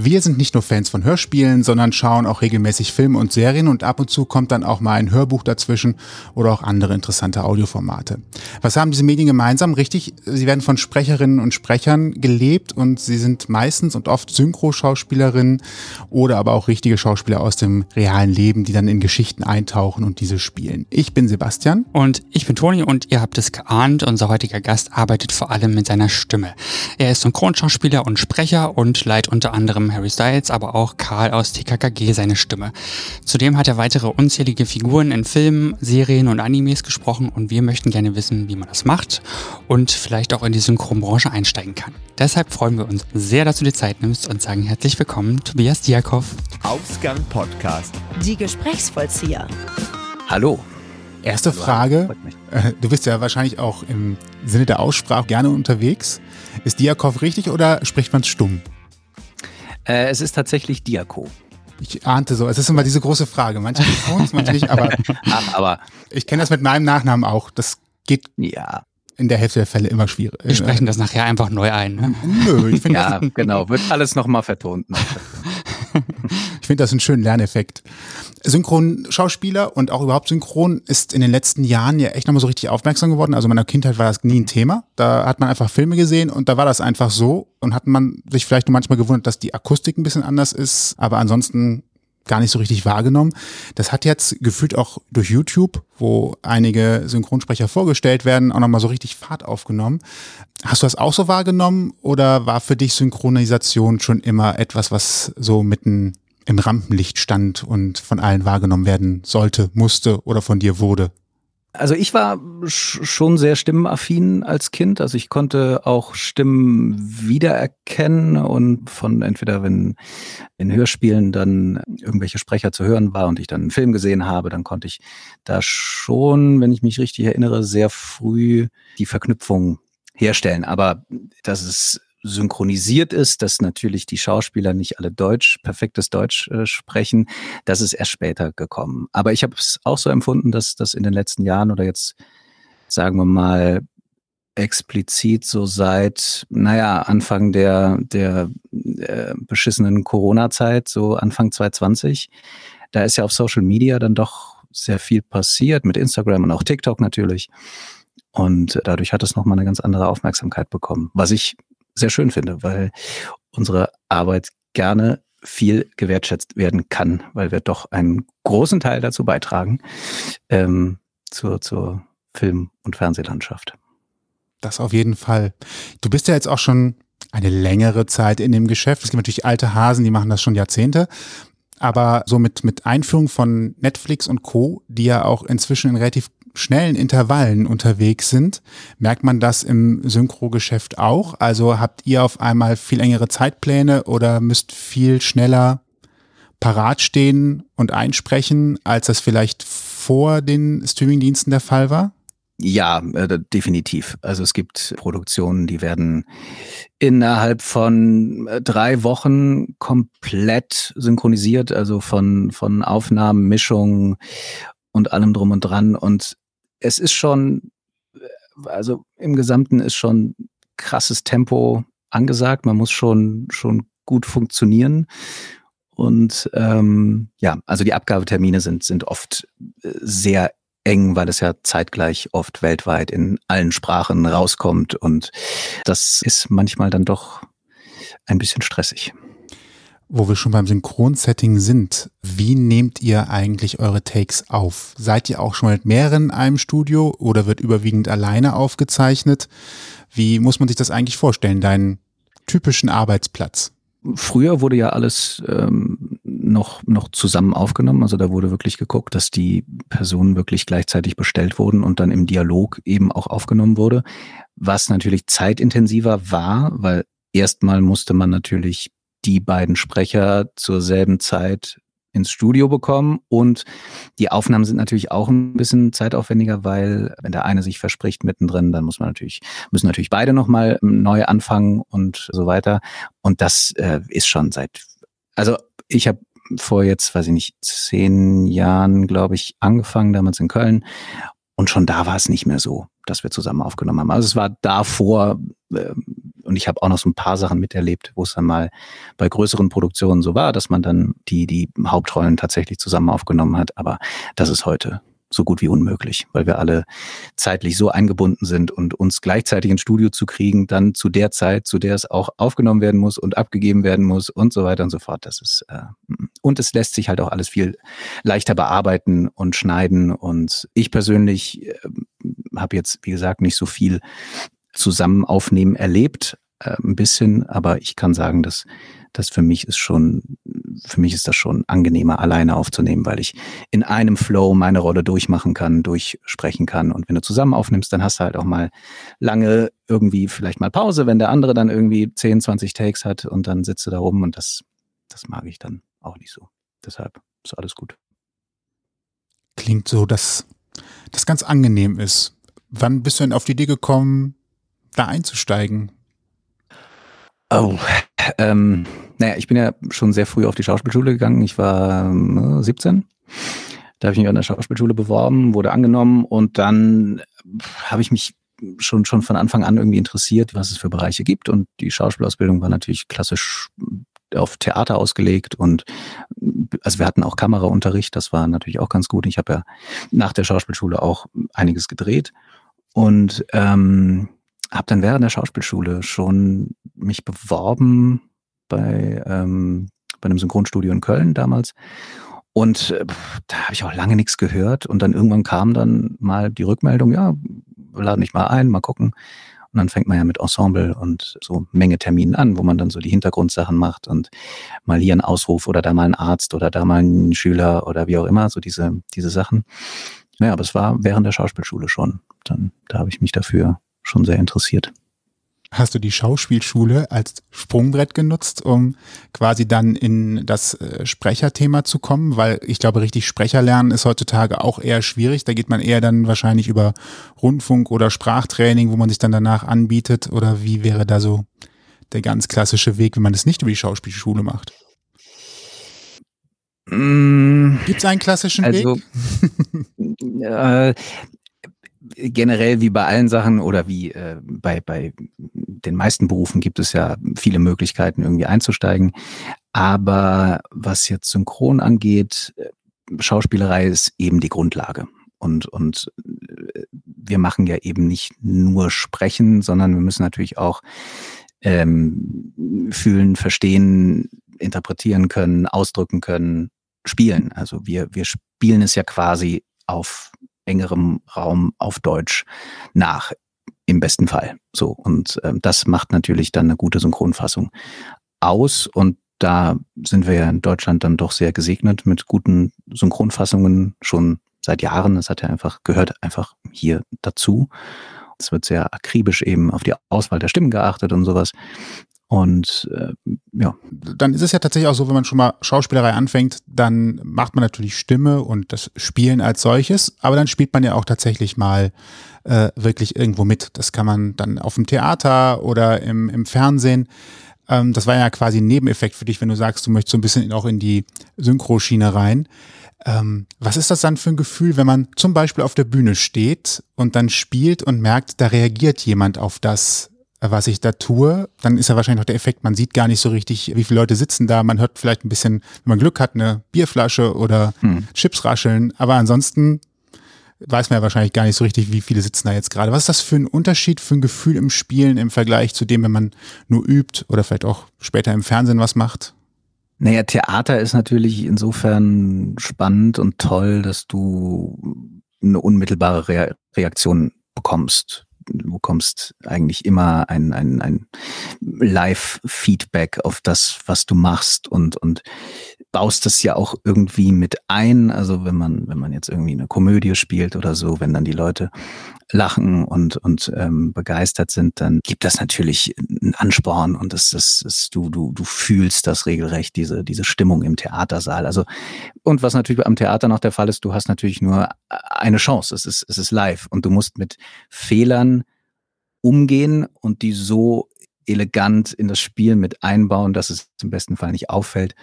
Wir sind nicht nur Fans von Hörspielen, sondern schauen auch regelmäßig Filme und Serien und ab und zu kommt dann auch mal ein Hörbuch dazwischen oder auch andere interessante Audioformate. Was haben diese Medien gemeinsam? Richtig, sie werden von Sprecherinnen und Sprechern gelebt und sie sind meistens und oft Synchroschauspielerinnen oder aber auch richtige Schauspieler aus dem realen Leben, die dann in Geschichten eintauchen und diese spielen. Ich bin Sebastian. Und ich bin Toni und ihr habt es geahnt, unser heutiger Gast arbeitet vor allem mit seiner Stimme. Er ist Synchronschauspieler und Sprecher und leiht unter anderem Harry Styles, aber auch Karl aus TKKG seine Stimme. Zudem hat er weitere unzählige Figuren in Filmen, Serien und Animes gesprochen und wir möchten gerne wissen, wie man das macht und vielleicht auch in die Synchronbranche einsteigen kann. Deshalb freuen wir uns sehr, dass du dir Zeit nimmst und sagen herzlich willkommen, Tobias Diakov. Ausgang Podcast. Die Gesprächsvollzieher. Hallo. Erste Frage. Äh, du bist ja wahrscheinlich auch im Sinne der Aussprache gerne unterwegs. Ist Diakov richtig oder spricht man es stumm? Äh, es ist tatsächlich Diako. Ich ahnte so. Es ist immer diese große Frage. Manche es, manche nicht. Aber, Ach, aber ich kenne das mit meinem Nachnamen auch. Das geht ja. in der Hälfte der Fälle immer schwierig. Wir sprechen das nachher einfach neu ein. Ne? Nö, ich finde Ja, genau. Wird alles nochmal vertont. ich finde das einen schönen Lerneffekt. Synchronschauspieler und auch überhaupt Synchron ist in den letzten Jahren ja echt nochmal so richtig aufmerksam geworden. Also in meiner Kindheit war das nie ein Thema. Da hat man einfach Filme gesehen und da war das einfach so und hat man sich vielleicht nur manchmal gewundert, dass die Akustik ein bisschen anders ist, aber ansonsten gar nicht so richtig wahrgenommen. Das hat jetzt gefühlt auch durch YouTube, wo einige Synchronsprecher vorgestellt werden, auch nochmal so richtig Fahrt aufgenommen. Hast du das auch so wahrgenommen oder war für dich Synchronisation schon immer etwas, was so mitten im Rampenlicht stand und von allen wahrgenommen werden sollte, musste oder von dir wurde? Also ich war schon sehr stimmenaffin als Kind. Also ich konnte auch Stimmen wiedererkennen und von entweder wenn in Hörspielen dann irgendwelche Sprecher zu hören war und ich dann einen Film gesehen habe, dann konnte ich da schon, wenn ich mich richtig erinnere, sehr früh die Verknüpfung herstellen. Aber das ist synchronisiert ist, dass natürlich die Schauspieler nicht alle Deutsch, perfektes Deutsch äh, sprechen. Das ist erst später gekommen. Aber ich habe es auch so empfunden, dass das in den letzten Jahren oder jetzt sagen wir mal explizit so seit, naja, Anfang der, der äh, beschissenen Corona-Zeit, so Anfang 2020, da ist ja auf Social Media dann doch sehr viel passiert, mit Instagram und auch TikTok natürlich. Und dadurch hat es nochmal eine ganz andere Aufmerksamkeit bekommen, was ich sehr schön finde, weil unsere Arbeit gerne viel gewertschätzt werden kann, weil wir doch einen großen Teil dazu beitragen ähm, zur, zur Film- und Fernsehlandschaft. Das auf jeden Fall. Du bist ja jetzt auch schon eine längere Zeit in dem Geschäft. Es gibt natürlich alte Hasen, die machen das schon Jahrzehnte. Aber so mit, mit Einführung von Netflix und Co., die ja auch inzwischen in relativ schnellen Intervallen unterwegs sind, merkt man das im Synchrogeschäft auch? Also habt ihr auf einmal viel engere Zeitpläne oder müsst viel schneller parat stehen und einsprechen, als das vielleicht vor den Streamingdiensten der Fall war? Ja, äh, definitiv. Also es gibt Produktionen, die werden innerhalb von äh, drei Wochen komplett synchronisiert, also von, von Aufnahmen, Mischung und allem drum und dran. Und es ist schon, also im Gesamten ist schon krasses Tempo angesagt. Man muss schon, schon gut funktionieren. Und ähm, ja, also die Abgabetermine sind, sind oft äh, sehr eng, weil es ja zeitgleich oft weltweit in allen Sprachen rauskommt. Und das ist manchmal dann doch ein bisschen stressig. Wo wir schon beim Synchronsetting sind, wie nehmt ihr eigentlich eure Takes auf? Seid ihr auch schon mit mehreren in einem Studio oder wird überwiegend alleine aufgezeichnet? Wie muss man sich das eigentlich vorstellen, deinen typischen Arbeitsplatz? Früher wurde ja alles ähm, noch, noch zusammen aufgenommen. Also da wurde wirklich geguckt, dass die Personen wirklich gleichzeitig bestellt wurden und dann im Dialog eben auch aufgenommen wurde. Was natürlich zeitintensiver war, weil erstmal musste man natürlich die beiden Sprecher zur selben Zeit ins Studio bekommen. Und die Aufnahmen sind natürlich auch ein bisschen zeitaufwendiger, weil wenn der eine sich verspricht mittendrin, dann muss man natürlich müssen natürlich beide noch mal neu anfangen und so weiter. Und das äh, ist schon seit also ich habe vor jetzt weiß ich nicht zehn Jahren glaube ich angefangen damals in Köln. Und schon da war es nicht mehr so, dass wir zusammen aufgenommen haben. Also es war davor äh, und ich habe auch noch so ein paar Sachen miterlebt, wo es dann mal bei größeren Produktionen so war, dass man dann die, die Hauptrollen tatsächlich zusammen aufgenommen hat. Aber das ist heute so gut wie unmöglich, weil wir alle zeitlich so eingebunden sind und uns gleichzeitig ins Studio zu kriegen, dann zu der Zeit, zu der es auch aufgenommen werden muss und abgegeben werden muss und so weiter und so fort. Das ist äh, und es lässt sich halt auch alles viel leichter bearbeiten und schneiden. Und ich persönlich äh, habe jetzt, wie gesagt, nicht so viel zusammen aufnehmen erlebt, äh, ein bisschen, aber ich kann sagen, dass das für mich ist schon, für mich ist das schon angenehmer, alleine aufzunehmen, weil ich in einem Flow meine Rolle durchmachen kann, durchsprechen kann. Und wenn du zusammen aufnimmst, dann hast du halt auch mal lange irgendwie vielleicht mal Pause, wenn der andere dann irgendwie 10, 20 Takes hat und dann sitzt du da rum und das, das mag ich dann auch nicht so. Deshalb ist alles gut. Klingt so, dass das ganz angenehm ist. Wann bist du denn auf die Idee gekommen, da einzusteigen? Oh, ähm, naja, ich bin ja schon sehr früh auf die Schauspielschule gegangen. Ich war äh, 17. Da habe ich mich an der Schauspielschule beworben, wurde angenommen und dann habe ich mich schon, schon von Anfang an irgendwie interessiert, was es für Bereiche gibt. Und die Schauspielausbildung war natürlich klassisch auf Theater ausgelegt und also wir hatten auch Kameraunterricht, das war natürlich auch ganz gut. Ich habe ja nach der Schauspielschule auch einiges gedreht und ähm, habe dann während der Schauspielschule schon mich beworben bei, ähm, bei einem Synchronstudio in Köln damals. Und äh, da habe ich auch lange nichts gehört. Und dann irgendwann kam dann mal die Rückmeldung, ja, laden dich mal ein, mal gucken. Und dann fängt man ja mit Ensemble und so Menge Terminen an, wo man dann so die Hintergrundsachen macht und mal hier ein Ausruf oder da mal ein Arzt oder da mal ein Schüler oder wie auch immer, so diese, diese Sachen. Naja, aber es war während der Schauspielschule schon. Dann, da habe ich mich dafür schon sehr interessiert. Hast du die Schauspielschule als Sprungbrett genutzt, um quasi dann in das äh, Sprecherthema zu kommen? Weil ich glaube, richtig Sprecher lernen ist heutzutage auch eher schwierig. Da geht man eher dann wahrscheinlich über Rundfunk oder Sprachtraining, wo man sich dann danach anbietet. Oder wie wäre da so der ganz klassische Weg, wenn man das nicht über die Schauspielschule macht? Mm, Gibt es einen klassischen also, Weg? äh, generell wie bei allen Sachen oder wie äh, bei, bei den meisten Berufen gibt es ja viele Möglichkeiten, irgendwie einzusteigen. Aber was jetzt Synchron angeht, äh, Schauspielerei ist eben die Grundlage. Und, und äh, wir machen ja eben nicht nur sprechen, sondern wir müssen natürlich auch ähm, fühlen, verstehen, interpretieren können, ausdrücken können, spielen. Also wir, wir spielen es ja quasi auf engerem Raum auf Deutsch nach. Im besten Fall. So. Und ähm, das macht natürlich dann eine gute Synchronfassung aus. Und da sind wir ja in Deutschland dann doch sehr gesegnet mit guten Synchronfassungen schon seit Jahren. Das hat ja einfach, gehört einfach hier dazu. Es wird sehr akribisch eben auf die Auswahl der Stimmen geachtet und sowas. Und äh, ja. Dann ist es ja tatsächlich auch so, wenn man schon mal Schauspielerei anfängt, dann macht man natürlich Stimme und das Spielen als solches, aber dann spielt man ja auch tatsächlich mal äh, wirklich irgendwo mit. Das kann man dann auf dem Theater oder im, im Fernsehen. Ähm, das war ja quasi ein Nebeneffekt für dich, wenn du sagst, du möchtest so ein bisschen auch in die Synchroschiene rein. Ähm, was ist das dann für ein Gefühl, wenn man zum Beispiel auf der Bühne steht und dann spielt und merkt, da reagiert jemand auf das, was ich da tue, dann ist ja wahrscheinlich noch der Effekt, man sieht gar nicht so richtig, wie viele Leute sitzen da. Man hört vielleicht ein bisschen, wenn man Glück hat, eine Bierflasche oder hm. Chips rascheln. Aber ansonsten weiß man ja wahrscheinlich gar nicht so richtig, wie viele sitzen da jetzt gerade. Was ist das für ein Unterschied, für ein Gefühl im Spielen im Vergleich zu dem, wenn man nur übt oder vielleicht auch später im Fernsehen was macht? Naja, Theater ist natürlich insofern spannend und toll, dass du eine unmittelbare Re Reaktion bekommst du bekommst eigentlich immer ein, ein, ein Live-Feedback auf das, was du machst und, und baust das ja auch irgendwie mit ein. Also wenn man, wenn man jetzt irgendwie eine Komödie spielt oder so, wenn dann die Leute lachen und, und ähm, begeistert sind, dann gibt das natürlich einen Ansporn und das, das, das, du, du, du fühlst das regelrecht, diese, diese Stimmung im Theatersaal. Also, und was natürlich am Theater noch der Fall ist, du hast natürlich nur eine Chance. Es ist, es ist live und du musst mit Fehlern umgehen und die so elegant in das Spiel mit einbauen, dass es im besten Fall nicht auffällt.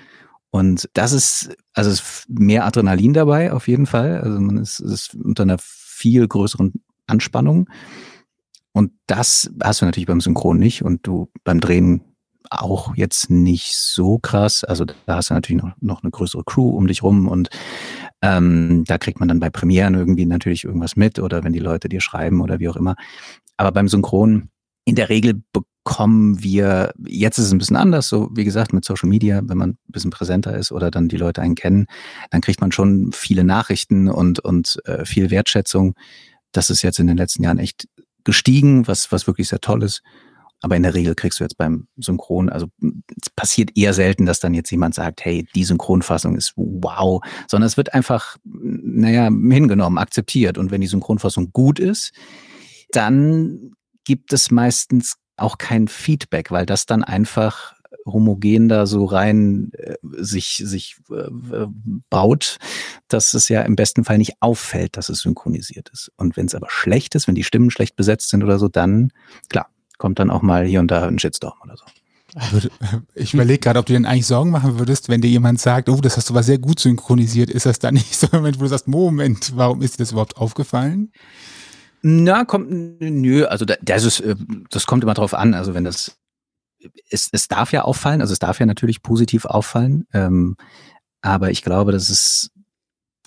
Und das ist, also ist mehr Adrenalin dabei, auf jeden Fall. Also man ist, ist unter einer viel größeren Anspannung. Und das hast du natürlich beim Synchron nicht und du beim Drehen auch jetzt nicht so krass. Also da hast du natürlich noch, noch eine größere Crew um dich rum und ähm, da kriegt man dann bei Premieren irgendwie natürlich irgendwas mit oder wenn die Leute dir schreiben oder wie auch immer. Aber beim Synchron in der Regel bekommen wir, jetzt ist es ein bisschen anders, so wie gesagt, mit Social Media, wenn man ein bisschen präsenter ist oder dann die Leute einen kennen, dann kriegt man schon viele Nachrichten und, und äh, viel Wertschätzung. Das ist jetzt in den letzten Jahren echt gestiegen, was, was wirklich sehr toll ist. Aber in der Regel kriegst du jetzt beim Synchron, also es passiert eher selten, dass dann jetzt jemand sagt, hey, die Synchronfassung ist wow, sondern es wird einfach, naja, hingenommen, akzeptiert. Und wenn die Synchronfassung gut ist, dann gibt es meistens auch kein Feedback, weil das dann einfach homogen da so rein äh, sich, sich äh, baut, dass es ja im besten Fall nicht auffällt, dass es synchronisiert ist. Und wenn es aber schlecht ist, wenn die Stimmen schlecht besetzt sind oder so, dann, klar, kommt dann auch mal hier und da ein Shitstorm oder so. Ich überlege gerade, ob du dir eigentlich Sorgen machen würdest, wenn dir jemand sagt, oh, das hast du aber sehr gut synchronisiert. Ist das dann nicht so ein Moment, wo du sagst, Moment, warum ist dir das überhaupt aufgefallen? Na, kommt, nö, also das ist, äh, das kommt immer drauf an. Also wenn das, es, es darf ja auffallen, also es darf ja natürlich positiv auffallen. Ähm, aber ich glaube, dass es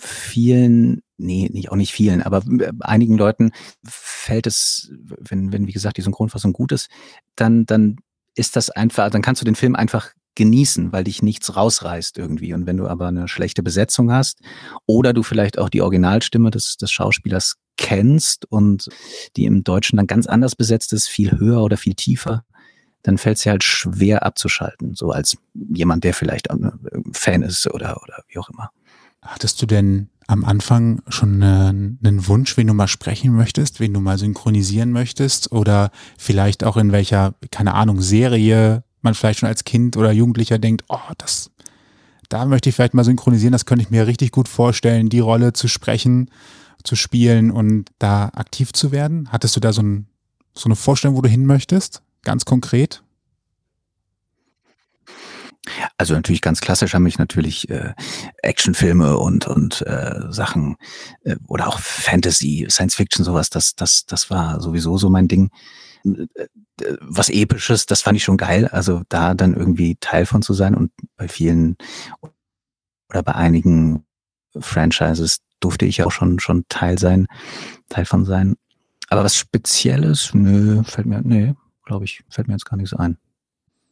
vielen, nee, nicht, auch nicht vielen, aber äh, einigen Leuten fällt es, wenn, wenn, wie gesagt, die Synchronfassung gut ist, dann, dann ist das einfach, dann kannst du den Film einfach genießen, weil dich nichts rausreißt irgendwie. Und wenn du aber eine schlechte Besetzung hast oder du vielleicht auch die Originalstimme des, des Schauspielers kennst und die im Deutschen dann ganz anders besetzt ist, viel höher oder viel tiefer, dann fällt es dir halt schwer abzuschalten, so als jemand, der vielleicht ein Fan ist oder, oder wie auch immer. Hattest du denn am Anfang schon einen, einen Wunsch, wen du mal sprechen möchtest, wen du mal synchronisieren möchtest oder vielleicht auch in welcher, keine Ahnung, Serie man vielleicht schon als Kind oder Jugendlicher denkt, oh, das, da möchte ich vielleicht mal synchronisieren, das könnte ich mir richtig gut vorstellen, die Rolle zu sprechen, zu spielen und da aktiv zu werden. Hattest du da so, ein, so eine Vorstellung, wo du hin möchtest? Ganz konkret? Also natürlich ganz klassisch haben mich natürlich äh, Actionfilme und und äh, Sachen äh, oder auch Fantasy, Science Fiction sowas. Das das das war sowieso so mein Ding. Äh, was episches, das fand ich schon geil. Also da dann irgendwie Teil von zu sein und bei vielen oder bei einigen Franchises durfte ich ja auch schon schon Teil sein, Teil von sein. Aber was Spezielles, nö, fällt mir, nee, glaube ich, fällt mir jetzt gar nicht so ein.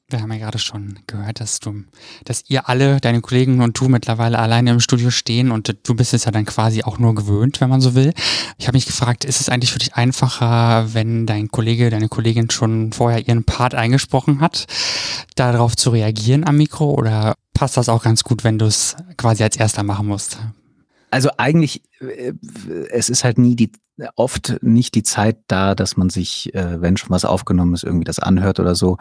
Wir haben ja gerade schon gehört, dass du, dass ihr alle, deine Kollegen und du mittlerweile alleine im Studio stehen und du bist es ja dann quasi auch nur gewöhnt, wenn man so will. Ich habe mich gefragt, ist es eigentlich für dich einfacher, wenn dein Kollege, deine Kollegin schon vorher ihren Part eingesprochen hat, darauf zu reagieren am Mikro oder passt das auch ganz gut, wenn du es quasi als erster machen musst? Also eigentlich, äh, es ist halt nie die oft nicht die Zeit da, dass man sich, äh, wenn schon was aufgenommen ist, irgendwie das anhört oder so.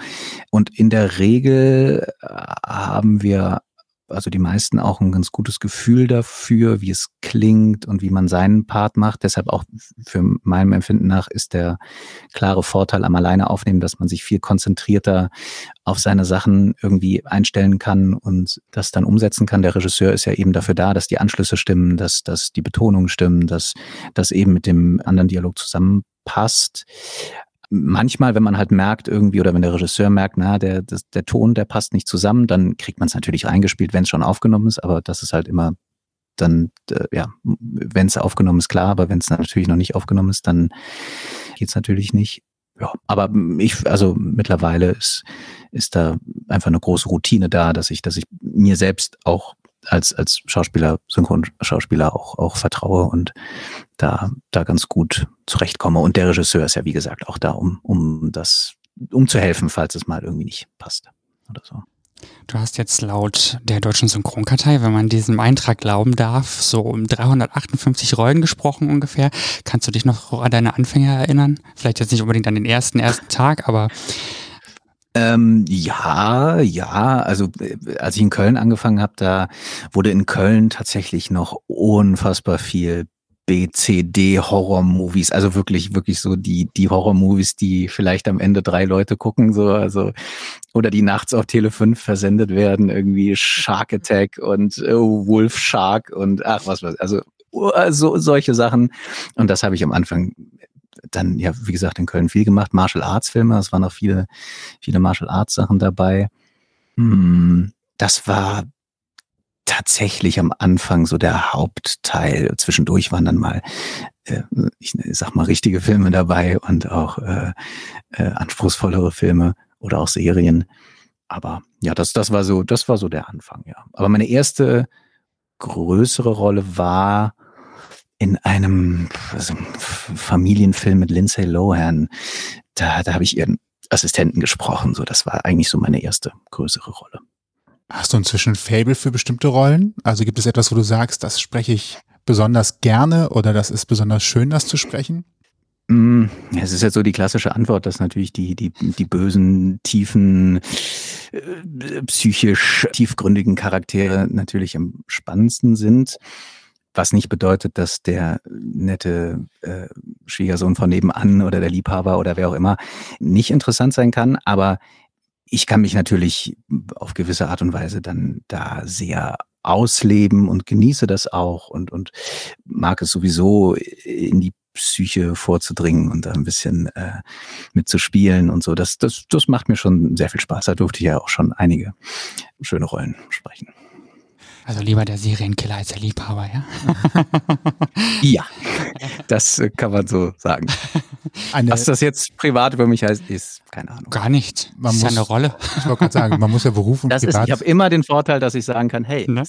Und in der Regel äh, haben wir also die meisten auch ein ganz gutes Gefühl dafür, wie es klingt und wie man seinen Part macht. Deshalb auch für meinem Empfinden nach ist der klare Vorteil am alleine aufnehmen, dass man sich viel konzentrierter auf seine Sachen irgendwie einstellen kann und das dann umsetzen kann. Der Regisseur ist ja eben dafür da, dass die Anschlüsse stimmen, dass, dass die Betonungen stimmen, dass das eben mit dem anderen Dialog zusammenpasst manchmal, wenn man halt merkt irgendwie oder wenn der Regisseur merkt, na, der, das, der Ton, der passt nicht zusammen, dann kriegt man es natürlich reingespielt, wenn es schon aufgenommen ist, aber das ist halt immer dann, äh, ja, wenn es aufgenommen ist, klar, aber wenn es natürlich noch nicht aufgenommen ist, dann geht es natürlich nicht. Ja, aber ich, also mittlerweile ist, ist da einfach eine große Routine da, dass ich, dass ich mir selbst auch als, als Schauspieler, Synchronschauspieler auch, auch vertraue und da, da ganz gut zurechtkomme. Und der Regisseur ist ja, wie gesagt, auch da, um, um das, um zu helfen, falls es mal irgendwie nicht passt oder so. Du hast jetzt laut der deutschen Synchronkartei, wenn man diesem Eintrag glauben darf, so um 358 Rollen gesprochen ungefähr. Kannst du dich noch an deine Anfänge erinnern? Vielleicht jetzt nicht unbedingt an den ersten, ersten Tag, aber ähm, ja, ja. Also äh, als ich in Köln angefangen habe, da wurde in Köln tatsächlich noch unfassbar viel BCD Horror-Movies, also wirklich, wirklich so die, die Horror-Movies, die vielleicht am Ende drei Leute gucken, so, also, oder die nachts auf Tele 5 versendet werden, irgendwie Shark Attack und äh, Wolf Shark und ach, was was, also, so, solche Sachen. Und das habe ich am Anfang dann, ja, wie gesagt, in Köln viel gemacht. Martial Arts Filme, es waren auch viele, viele Martial Arts Sachen dabei. Hm, das war tatsächlich am Anfang so der Hauptteil. Zwischendurch waren dann mal, äh, ich sag mal, richtige Filme dabei und auch äh, äh, anspruchsvollere Filme oder auch Serien. Aber ja, das, das war so, das war so der Anfang, ja. Aber meine erste größere Rolle war in einem also Familienfilm mit Lindsay Lohan. Da, da habe ich ihren Assistenten gesprochen. So, das war eigentlich so meine erste größere Rolle. Hast du inzwischen ein Fable für bestimmte Rollen? Also gibt es etwas, wo du sagst, das spreche ich besonders gerne oder das ist besonders schön, das zu sprechen? Mm, es ist jetzt so die klassische Antwort, dass natürlich die, die, die bösen, tiefen, äh, psychisch tiefgründigen Charaktere natürlich am spannendsten sind. Was nicht bedeutet, dass der nette äh, Schwiegersohn von nebenan oder der Liebhaber oder wer auch immer nicht interessant sein kann. Aber ich kann mich natürlich auf gewisse Art und Weise dann da sehr ausleben und genieße das auch und, und mag es sowieso in die Psyche vorzudringen und da ein bisschen äh, mitzuspielen und so. Das, das, das macht mir schon sehr viel Spaß. Da durfte ich ja auch schon einige schöne Rollen sprechen. Also lieber der Serienkiller als der Liebhaber, ja? ja, das kann man so sagen. Eine Was das jetzt privat über mich heißt, ist keine Ahnung. Gar nicht. Man das ist muss, ja eine Rolle. Ich wollte gerade sagen, man muss ja Beruf und das privat. Ist, ich habe immer den Vorteil, dass ich sagen kann, hey. Ne?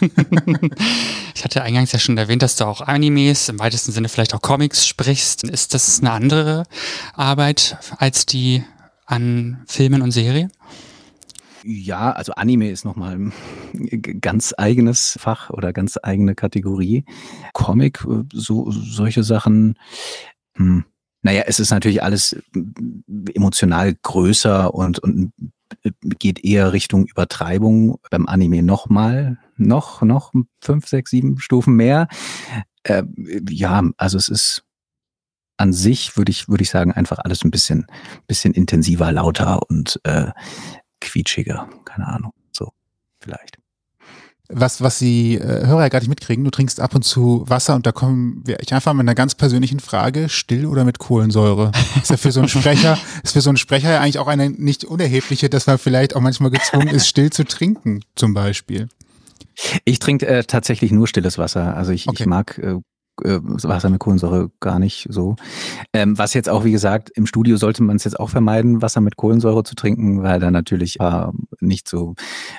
ich hatte eingangs ja schon erwähnt, dass du auch Animes, im weitesten Sinne vielleicht auch Comics sprichst. Ist das eine andere Arbeit als die an Filmen und Serien? Ja, also Anime ist nochmal ein ganz eigenes Fach oder ganz eigene Kategorie. Comic, äh, so solche Sachen. Hm. Naja, es ist natürlich alles emotional größer und, und geht eher Richtung Übertreibung. Beim Anime nochmal, noch, noch fünf, sechs, sieben Stufen mehr. Äh, ja, also es ist an sich, würde ich, würde ich sagen, einfach alles ein bisschen, bisschen intensiver, lauter und äh, quietschiger. Keine Ahnung. So, vielleicht. Was, was die äh, Hörer ja gar nicht mitkriegen, du trinkst ab und zu Wasser und da kommen wir ich einfach mit einer ganz persönlichen Frage, still oder mit Kohlensäure? Ist ja für so einen Sprecher, ist für so einen Sprecher ja eigentlich auch eine nicht unerhebliche, dass man vielleicht auch manchmal gezwungen ist, still zu trinken, zum Beispiel. Ich trinke äh, tatsächlich nur stilles Wasser. Also ich, okay. ich mag äh, äh, Wasser mit Kohlensäure gar nicht so. Ähm, was jetzt auch, wie gesagt, im Studio sollte man es jetzt auch vermeiden, Wasser mit Kohlensäure zu trinken, weil da natürlich äh, nicht so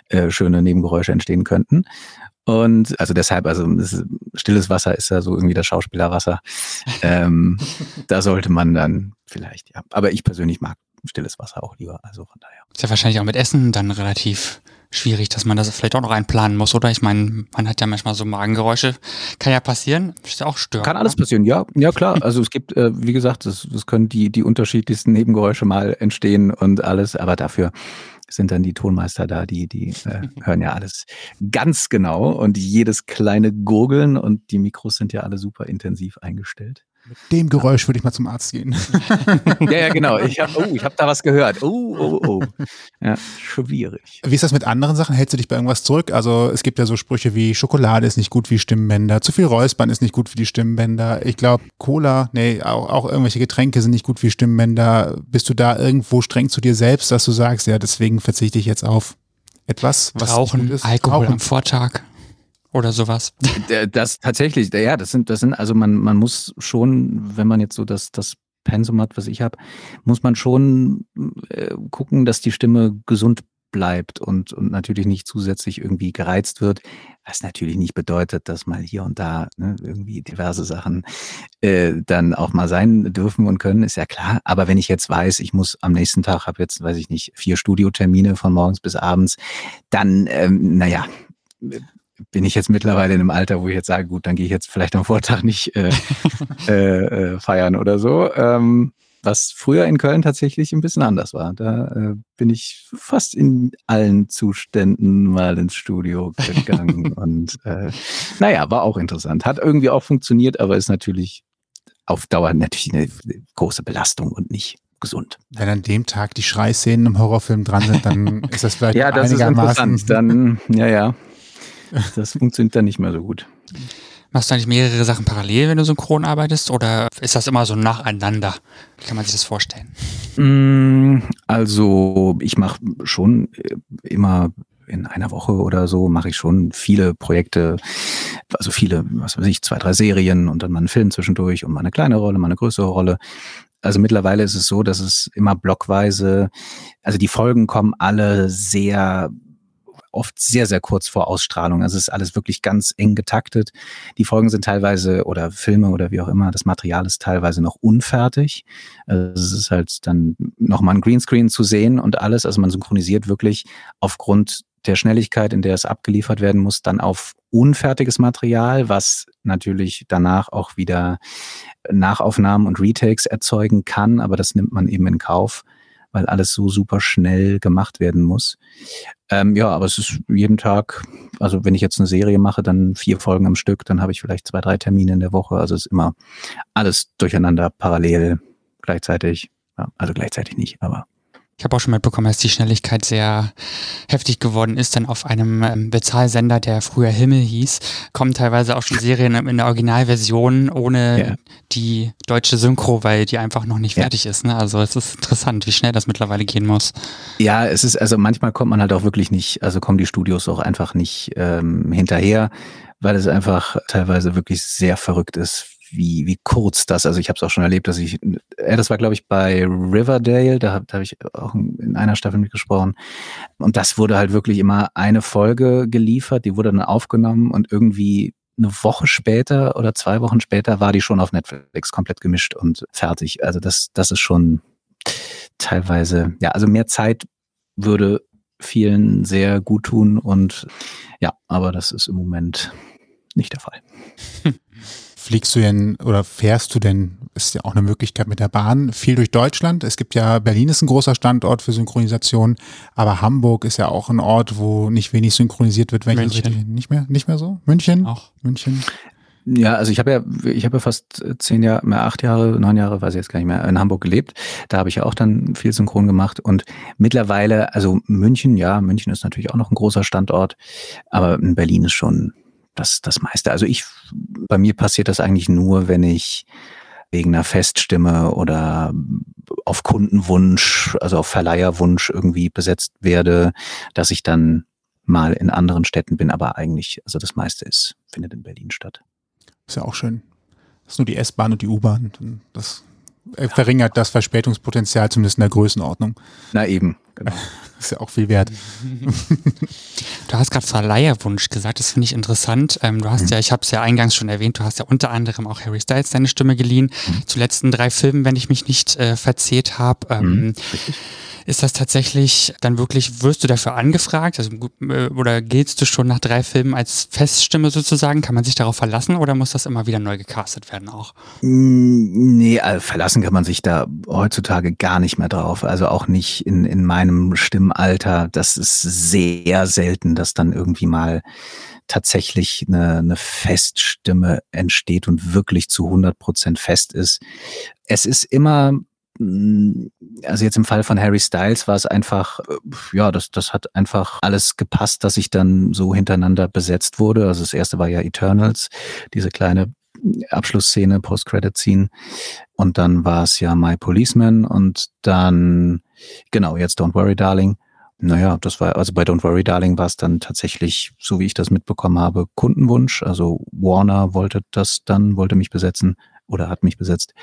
äh, schöne Nebengeräusche entstehen könnten. Und also deshalb, also stilles Wasser ist ja so irgendwie das Schauspielerwasser. ähm, da sollte man dann vielleicht, ja. Aber ich persönlich mag stilles Wasser auch lieber. Also von daher. Ist ja wahrscheinlich auch mit Essen dann relativ schwierig, dass man das vielleicht auch noch einplanen muss, oder? Ich meine, man hat ja manchmal so Magengeräusche. Kann ja passieren. Ist ja auch störend. Kann alles passieren, ja. Ja, klar. Also es gibt, äh, wie gesagt, es, es können die, die unterschiedlichsten Nebengeräusche mal entstehen und alles, aber dafür sind dann die Tonmeister da, die, die äh, hören ja alles ganz genau und jedes kleine Gurgeln und die Mikros sind ja alle super intensiv eingestellt. Mit dem Geräusch würde ich mal zum Arzt gehen. ja, ja, genau. Ich habe oh, hab da was gehört. Oh, oh, oh. Ja, schwierig. Wie ist das mit anderen Sachen? Hältst du dich bei irgendwas zurück? Also es gibt ja so Sprüche wie Schokolade ist nicht gut wie Stimmbänder, zu viel Räuspern ist nicht gut für die Stimmbänder. Ich glaube, Cola, nee, auch, auch irgendwelche Getränke sind nicht gut wie Stimmbänder. Bist du da irgendwo streng zu dir selbst, dass du sagst, ja, deswegen verzichte ich jetzt auf etwas, was Rauchen, Alkohol Rauchen. am Vortag oder sowas. Das tatsächlich, ja, das sind, das sind, also man, man muss schon, wenn man jetzt so das, das Pensum hat, was ich habe, muss man schon äh, gucken, dass die Stimme gesund bleibt und, und natürlich nicht zusätzlich irgendwie gereizt wird, was natürlich nicht bedeutet, dass mal hier und da ne, irgendwie diverse Sachen äh, dann auch mal sein dürfen und können, ist ja klar. Aber wenn ich jetzt weiß, ich muss am nächsten Tag, habe jetzt, weiß ich nicht, vier Studiotermine von morgens bis abends, dann, ähm, naja, bin ich jetzt mittlerweile in einem Alter, wo ich jetzt sage, gut, dann gehe ich jetzt vielleicht am Vortag nicht äh, äh, äh, feiern oder so. Ähm, was früher in Köln tatsächlich ein bisschen anders war. Da äh, bin ich fast in allen Zuständen mal ins Studio gegangen und äh, naja, war auch interessant. Hat irgendwie auch funktioniert, aber ist natürlich auf Dauer natürlich eine große Belastung und nicht gesund. Wenn an dem Tag die Schreiszenen im Horrorfilm dran sind, dann ist das vielleicht ja, das einigermaßen. Ist interessant. Dann, ja, ja. Das funktioniert dann nicht mehr so gut. Machst du eigentlich mehrere Sachen parallel, wenn du synchron arbeitest oder ist das immer so nacheinander? Wie kann man sich das vorstellen? Mm, also ich mache schon äh, immer in einer Woche oder so mache ich schon viele Projekte, also viele, was weiß ich, zwei, drei Serien und dann mal einen Film zwischendurch und mal eine kleine Rolle, mal eine größere Rolle. Also mittlerweile ist es so, dass es immer blockweise, also die Folgen kommen alle sehr oft sehr, sehr kurz vor Ausstrahlung. Also es ist alles wirklich ganz eng getaktet. Die Folgen sind teilweise oder Filme oder wie auch immer, das Material ist teilweise noch unfertig. Also es ist halt dann nochmal ein Greenscreen zu sehen und alles. Also man synchronisiert wirklich aufgrund der Schnelligkeit, in der es abgeliefert werden muss, dann auf unfertiges Material, was natürlich danach auch wieder Nachaufnahmen und Retakes erzeugen kann, aber das nimmt man eben in Kauf weil alles so super schnell gemacht werden muss. Ähm, ja, aber es ist jeden Tag, also wenn ich jetzt eine Serie mache, dann vier Folgen am Stück, dann habe ich vielleicht zwei, drei Termine in der Woche. Also es ist immer alles durcheinander, parallel, gleichzeitig. Ja, also gleichzeitig nicht, aber ich habe auch schon mitbekommen, dass die Schnelligkeit sehr heftig geworden ist. Dann auf einem ähm, Bezahlsender, der früher Himmel hieß, kommen teilweise auch schon Serien in der Originalversion ohne ja. die deutsche Synchro, weil die einfach noch nicht fertig ja. ist. Ne? Also es ist interessant, wie schnell das mittlerweile gehen muss. Ja, es ist, also manchmal kommt man halt auch wirklich nicht, also kommen die Studios auch einfach nicht ähm, hinterher, weil es einfach teilweise wirklich sehr verrückt ist, wie, wie kurz das, also ich habe es auch schon erlebt, dass ich, äh, das war glaube ich bei Riverdale, da, da habe ich auch in einer Staffel mitgesprochen und das wurde halt wirklich immer eine Folge geliefert, die wurde dann aufgenommen und irgendwie eine Woche später oder zwei Wochen später war die schon auf Netflix komplett gemischt und fertig. Also das, das ist schon teilweise, ja, also mehr Zeit würde vielen sehr gut tun und ja, aber das ist im Moment nicht der Fall. Fliegst du denn oder fährst du denn, ist ja auch eine Möglichkeit mit der Bahn, viel durch Deutschland? Es gibt ja, Berlin ist ein großer Standort für Synchronisation, aber Hamburg ist ja auch ein Ort, wo nicht wenig synchronisiert wird. Wenn München. Ich nicht mehr, nicht mehr so? München? Auch. München. Ja, also ich habe ja, ich habe ja fast zehn Jahre, mehr acht Jahre, neun Jahre, weiß ich jetzt gar nicht mehr, in Hamburg gelebt. Da habe ich ja auch dann viel Synchron gemacht und mittlerweile, also München, ja, München ist natürlich auch noch ein großer Standort, aber in Berlin ist schon das, das meiste. Also ich, bei mir passiert das eigentlich nur, wenn ich wegen einer Feststimme oder auf Kundenwunsch, also auf Verleiherwunsch irgendwie besetzt werde, dass ich dann mal in anderen Städten bin, aber eigentlich, also das meiste ist, findet in Berlin statt. Ist ja auch schön. Das ist nur die S-Bahn und die U-Bahn. Das verringert das Verspätungspotenzial zumindest in der Größenordnung. Na eben, genau. ist ja auch viel wert. Du hast gerade Verleiherwunsch gesagt, das finde ich interessant. Ähm, du hast mhm. ja, ich habe es ja eingangs schon erwähnt, du hast ja unter anderem auch Harry Styles deine Stimme geliehen. Mhm. Zu letzten drei Filmen, wenn ich mich nicht äh, verzählt habe. Ähm, mhm. Ist das tatsächlich dann wirklich, wirst du dafür angefragt? Also, äh, oder giltst du schon nach drei Filmen als Feststimme sozusagen? Kann man sich darauf verlassen oder muss das immer wieder neu gecastet werden auch? Mm, nee, also verlassen kann man sich da heutzutage gar nicht mehr drauf. Also auch nicht in, in meinem Stimmalter. Das ist sehr selten, dass dann irgendwie mal tatsächlich eine, eine Feststimme entsteht und wirklich zu 100 Prozent fest ist. Es ist immer hm, also jetzt im Fall von Harry Styles war es einfach, äh, ja, das, das hat einfach alles gepasst, dass ich dann so hintereinander besetzt wurde. Also das erste war ja Eternals, diese kleine Abschlussszene, Post-Credit-Scene. Und dann war es ja My Policeman und dann, genau, jetzt Don't Worry Darling. Naja, das war, also bei Don't Worry Darling war es dann tatsächlich, so wie ich das mitbekommen habe, Kundenwunsch. Also Warner wollte das dann, wollte mich besetzen oder hat mich besetzt.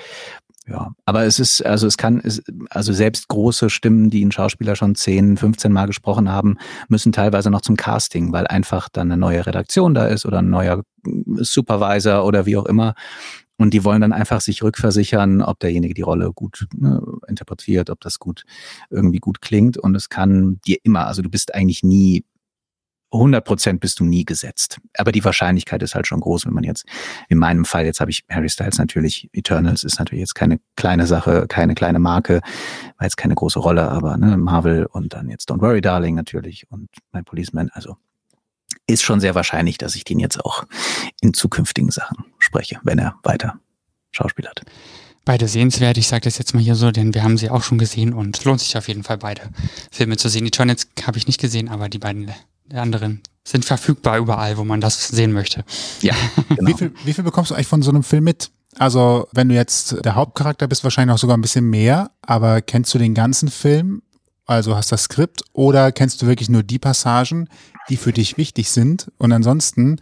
Ja, aber es ist, also es kann, also selbst große Stimmen, die ein Schauspieler schon 10, 15 Mal gesprochen haben, müssen teilweise noch zum Casting, weil einfach dann eine neue Redaktion da ist oder ein neuer Supervisor oder wie auch immer. Und die wollen dann einfach sich rückversichern, ob derjenige die Rolle gut ne, interpretiert, ob das gut irgendwie gut klingt. Und es kann dir immer, also du bist eigentlich nie 100 Prozent bist du nie gesetzt. Aber die Wahrscheinlichkeit ist halt schon groß, wenn man jetzt, in meinem Fall, jetzt habe ich Harry Styles natürlich, Eternals ist natürlich jetzt keine kleine Sache, keine kleine Marke, war jetzt keine große Rolle, aber ne, Marvel und dann jetzt Don't Worry Darling natürlich und My Policeman, also ist schon sehr wahrscheinlich, dass ich den jetzt auch in zukünftigen Sachen spreche, wenn er weiter Schauspiel hat. Beide sehenswert, ich sage das jetzt mal hier so, denn wir haben sie auch schon gesehen und lohnt sich auf jeden Fall beide Filme zu sehen. Eternals habe ich nicht gesehen, aber die beiden der anderen sind verfügbar überall, wo man das sehen möchte. Ja, genau. wie, viel, wie viel bekommst du eigentlich von so einem Film mit? Also, wenn du jetzt der Hauptcharakter bist, wahrscheinlich auch sogar ein bisschen mehr, aber kennst du den ganzen Film? Also hast das Skript oder kennst du wirklich nur die Passagen, die für dich wichtig sind und ansonsten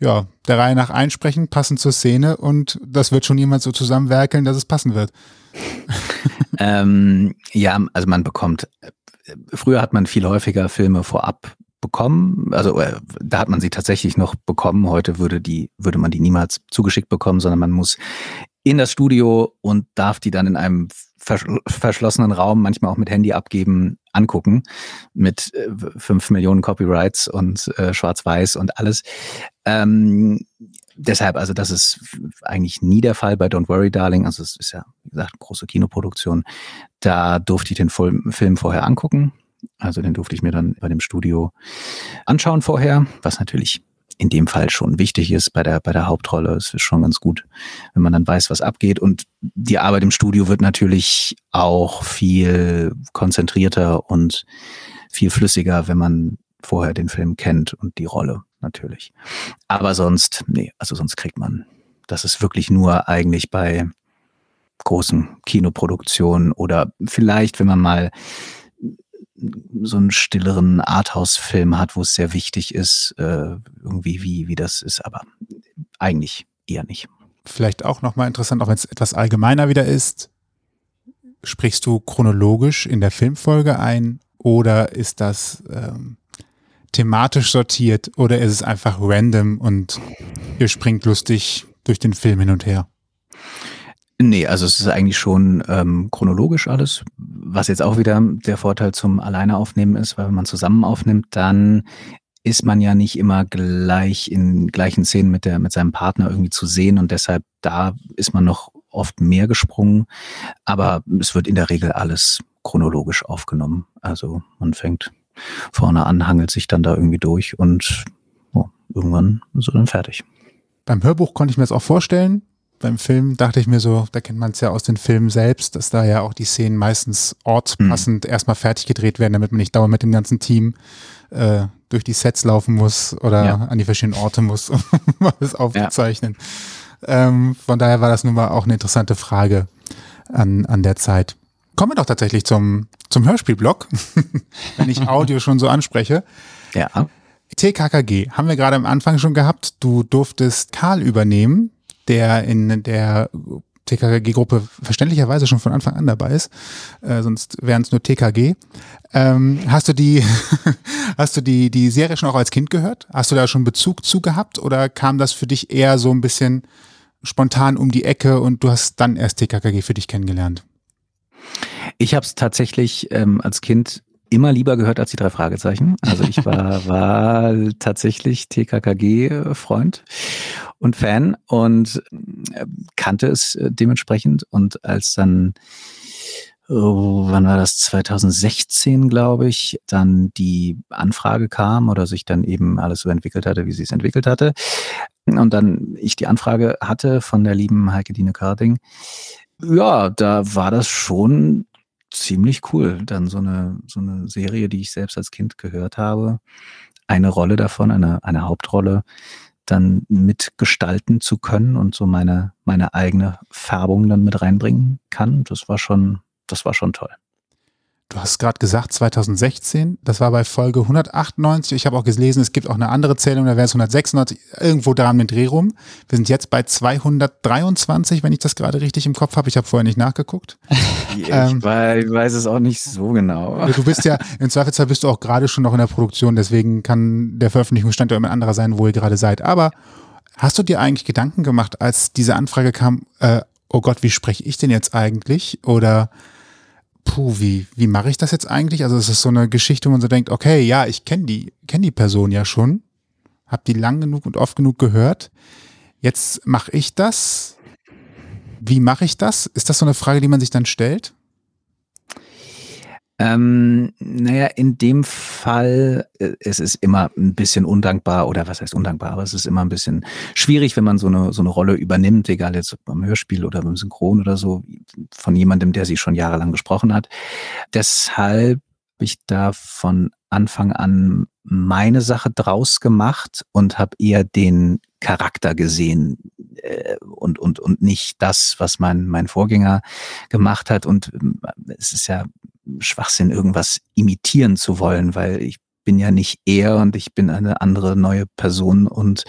ja, der Reihe nach einsprechen, passend zur Szene und das wird schon jemand so zusammenwerkeln, dass es passen wird. ähm, ja, also man bekommt, früher hat man viel häufiger Filme vorab bekommen. Also äh, da hat man sie tatsächlich noch bekommen. Heute würde die, würde man die niemals zugeschickt bekommen, sondern man muss in das Studio und darf die dann in einem verschlossenen Raum, manchmal auch mit Handy abgeben, angucken, mit äh, fünf Millionen Copyrights und äh, Schwarz-Weiß und alles. Ähm, deshalb, also das ist eigentlich nie der Fall bei Don't Worry Darling. Also es ist ja, wie gesagt, große Kinoproduktion. Da durfte ich den Film vorher angucken. Also den durfte ich mir dann bei dem Studio anschauen vorher, was natürlich in dem Fall schon wichtig ist bei der, bei der Hauptrolle. Es ist schon ganz gut, wenn man dann weiß, was abgeht. Und die Arbeit im Studio wird natürlich auch viel konzentrierter und viel flüssiger, wenn man vorher den Film kennt und die Rolle natürlich. Aber sonst, nee, also sonst kriegt man, das ist wirklich nur eigentlich bei großen Kinoproduktionen oder vielleicht, wenn man mal so einen stilleren Arthouse-Film hat, wo es sehr wichtig ist, äh, irgendwie wie, wie das ist, aber eigentlich eher nicht. Vielleicht auch nochmal interessant, auch wenn es etwas allgemeiner wieder ist, sprichst du chronologisch in der Filmfolge ein oder ist das ähm, thematisch sortiert oder ist es einfach random und ihr springt lustig durch den Film hin und her? Nee, also es ist eigentlich schon ähm, chronologisch alles, was jetzt auch wieder der Vorteil zum Alleine aufnehmen ist, weil wenn man zusammen aufnimmt, dann ist man ja nicht immer gleich in gleichen Szenen mit der mit seinem Partner irgendwie zu sehen und deshalb da ist man noch oft mehr gesprungen, aber es wird in der Regel alles chronologisch aufgenommen. Also man fängt vorne an, hangelt sich dann da irgendwie durch und oh, irgendwann so dann fertig. Beim Hörbuch konnte ich mir das auch vorstellen beim Film dachte ich mir so, da kennt man es ja aus den Filmen selbst, dass da ja auch die Szenen meistens ortspassend mhm. erstmal fertig gedreht werden, damit man nicht dauernd mit dem ganzen Team äh, durch die Sets laufen muss oder ja. an die verschiedenen Orte muss, um alles aufzuzeichnen. Ja. Ähm, von daher war das nun mal auch eine interessante Frage an, an der Zeit. Kommen wir doch tatsächlich zum, zum Hörspielblock, wenn ich Audio schon so anspreche. Ja. TKKG haben wir gerade am Anfang schon gehabt. Du durftest Karl übernehmen, der in der TKG-Gruppe verständlicherweise schon von Anfang an dabei ist, äh, sonst wären es nur TKG. Ähm, hast du die, hast du die, die Serie schon auch als Kind gehört? Hast du da schon Bezug zu gehabt oder kam das für dich eher so ein bisschen spontan um die Ecke und du hast dann erst TKKG für dich kennengelernt? Ich habe es tatsächlich ähm, als Kind immer lieber gehört als die drei Fragezeichen. Also ich war, war tatsächlich TKKG-Freund und Fan und äh, kannte es äh, dementsprechend. Und als dann, oh, wann war das, 2016, glaube ich, dann die Anfrage kam oder sich dann eben alles so entwickelt hatte, wie sie es entwickelt hatte. Und dann ich die Anfrage hatte von der lieben Heike Dine Karding, ja, da war das schon ziemlich cool. Dann so eine, so eine Serie, die ich selbst als Kind gehört habe, eine Rolle davon, eine, eine Hauptrolle, dann mitgestalten zu können und so meine, meine eigene Färbung dann mit reinbringen kann. Das war schon, das war schon toll. Du hast gerade gesagt 2016, das war bei Folge 198. Ich habe auch gelesen, es gibt auch eine andere Zählung, da wäre es 196, irgendwo da den Dreh rum. Wir sind jetzt bei 223, wenn ich das gerade richtig im Kopf habe. Ich habe vorher nicht nachgeguckt. ich, ähm, weiß es auch nicht so genau. Du bist ja, im Zweifelsfall bist du auch gerade schon noch in der Produktion, deswegen kann der Veröffentlichungsstand ja immer ein anderer sein, wo ihr gerade seid. Aber hast du dir eigentlich Gedanken gemacht, als diese Anfrage kam, äh, oh Gott, wie spreche ich denn jetzt eigentlich? Oder puh, wie, wie mache ich das jetzt eigentlich? Also es ist so eine Geschichte, wo man so denkt, okay, ja, ich kenne die, kenne die Person ja schon, habe die lang genug und oft genug gehört. Jetzt mache ich das. Wie mache ich das? Ist das so eine Frage, die man sich dann stellt? Ähm, naja, in dem Fall, äh, es ist immer ein bisschen undankbar, oder was heißt undankbar, aber es ist immer ein bisschen schwierig, wenn man so eine, so eine Rolle übernimmt, egal jetzt beim Hörspiel oder beim Synchron oder so, von jemandem, der sie schon jahrelang gesprochen hat. Deshalb habe ich da von Anfang an meine Sache draus gemacht und habe eher den Charakter gesehen äh, und, und, und nicht das, was mein, mein Vorgänger gemacht hat. Und äh, es ist ja Schwachsinn, irgendwas imitieren zu wollen, weil ich bin ja nicht er und ich bin eine andere neue Person und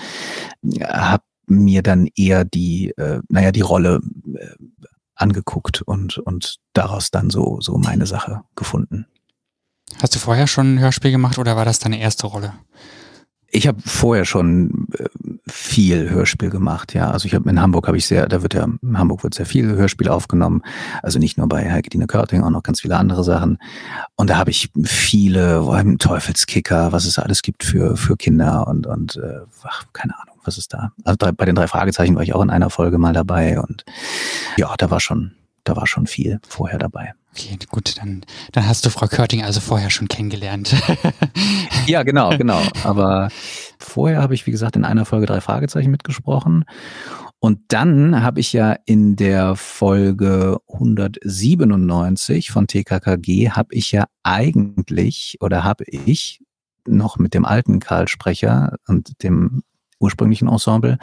habe mir dann eher die, äh, naja, die Rolle äh, angeguckt und, und daraus dann so, so meine Sache gefunden. Hast du vorher schon ein Hörspiel gemacht oder war das deine erste Rolle? Ich habe vorher schon äh, viel Hörspiel gemacht, ja. Also ich habe in Hamburg habe ich sehr, da wird ja in Hamburg wird sehr viel Hörspiel aufgenommen. Also nicht nur bei Heike Dine Körting, auch noch ganz viele andere Sachen. Und da habe ich viele, vor allem Teufelskicker, was es alles gibt für für Kinder und und äh, ach, keine Ahnung, was ist da. Also bei den drei Fragezeichen war ich auch in einer Folge mal dabei und ja, da war schon, da war schon viel vorher dabei. Okay, gut, dann, dann hast du Frau Körting also vorher schon kennengelernt. ja, genau, genau. Aber vorher habe ich, wie gesagt, in einer Folge drei Fragezeichen mitgesprochen. Und dann habe ich ja in der Folge 197 von TKKG habe ich ja eigentlich oder habe ich noch mit dem alten Karl-Sprecher und dem ursprünglichen Ensemble,